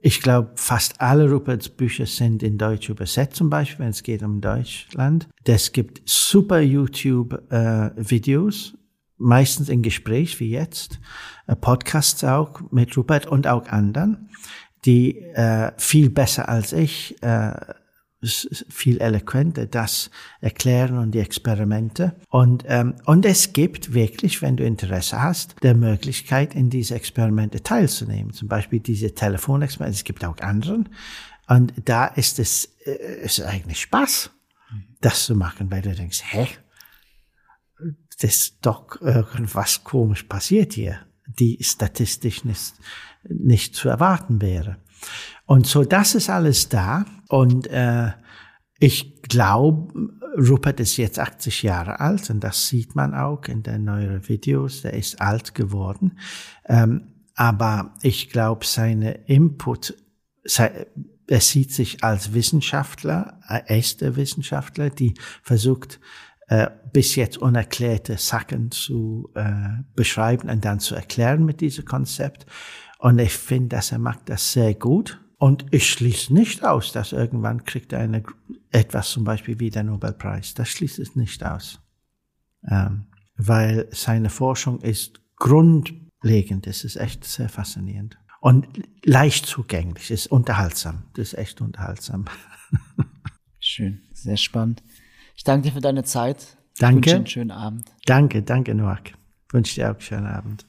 ich glaube, fast alle Ruperts Bücher sind in Deutsch übersetzt, zum Beispiel, wenn es geht um Deutschland. Es gibt super YouTube-Videos, äh, meistens in Gespräch wie jetzt, äh, Podcasts auch mit Rupert und auch anderen, die äh, viel besser als ich äh, viel eloquenter das erklären und die Experimente. Und, ähm, und es gibt wirklich, wenn du Interesse hast, der Möglichkeit, in diese Experimente teilzunehmen. Zum Beispiel diese Telefonexperimente. Es gibt auch anderen. Und da ist es äh, ist eigentlich Spaß, das zu machen, weil du denkst, hä? Das ist doch irgendwas komisch passiert hier, die statistisch nicht, nicht zu erwarten wäre. Und so, das ist alles da. Und äh, ich glaube, Rupert ist jetzt 80 Jahre alt und das sieht man auch in den neueren Videos. Der ist alt geworden. Ähm, aber ich glaube, seine Input, er sieht sich als Wissenschaftler, er ist der Wissenschaftler, die versucht, äh, bis jetzt unerklärte Sachen zu äh, beschreiben und dann zu erklären mit diesem Konzept. Und ich finde, dass er macht das sehr gut. Und ich schließe nicht aus, dass irgendwann kriegt er eine, etwas zum Beispiel wie der Nobelpreis. Das schließt es nicht aus. Ähm, weil seine Forschung ist grundlegend. Es ist echt sehr faszinierend. Und leicht zugänglich, ist unterhaltsam. Das ist echt unterhaltsam. Schön, sehr spannend. Ich danke dir für deine Zeit. Danke. Ich wünsche einen schönen Abend. Danke, danke, Noak. Wünsche dir auch einen schönen Abend.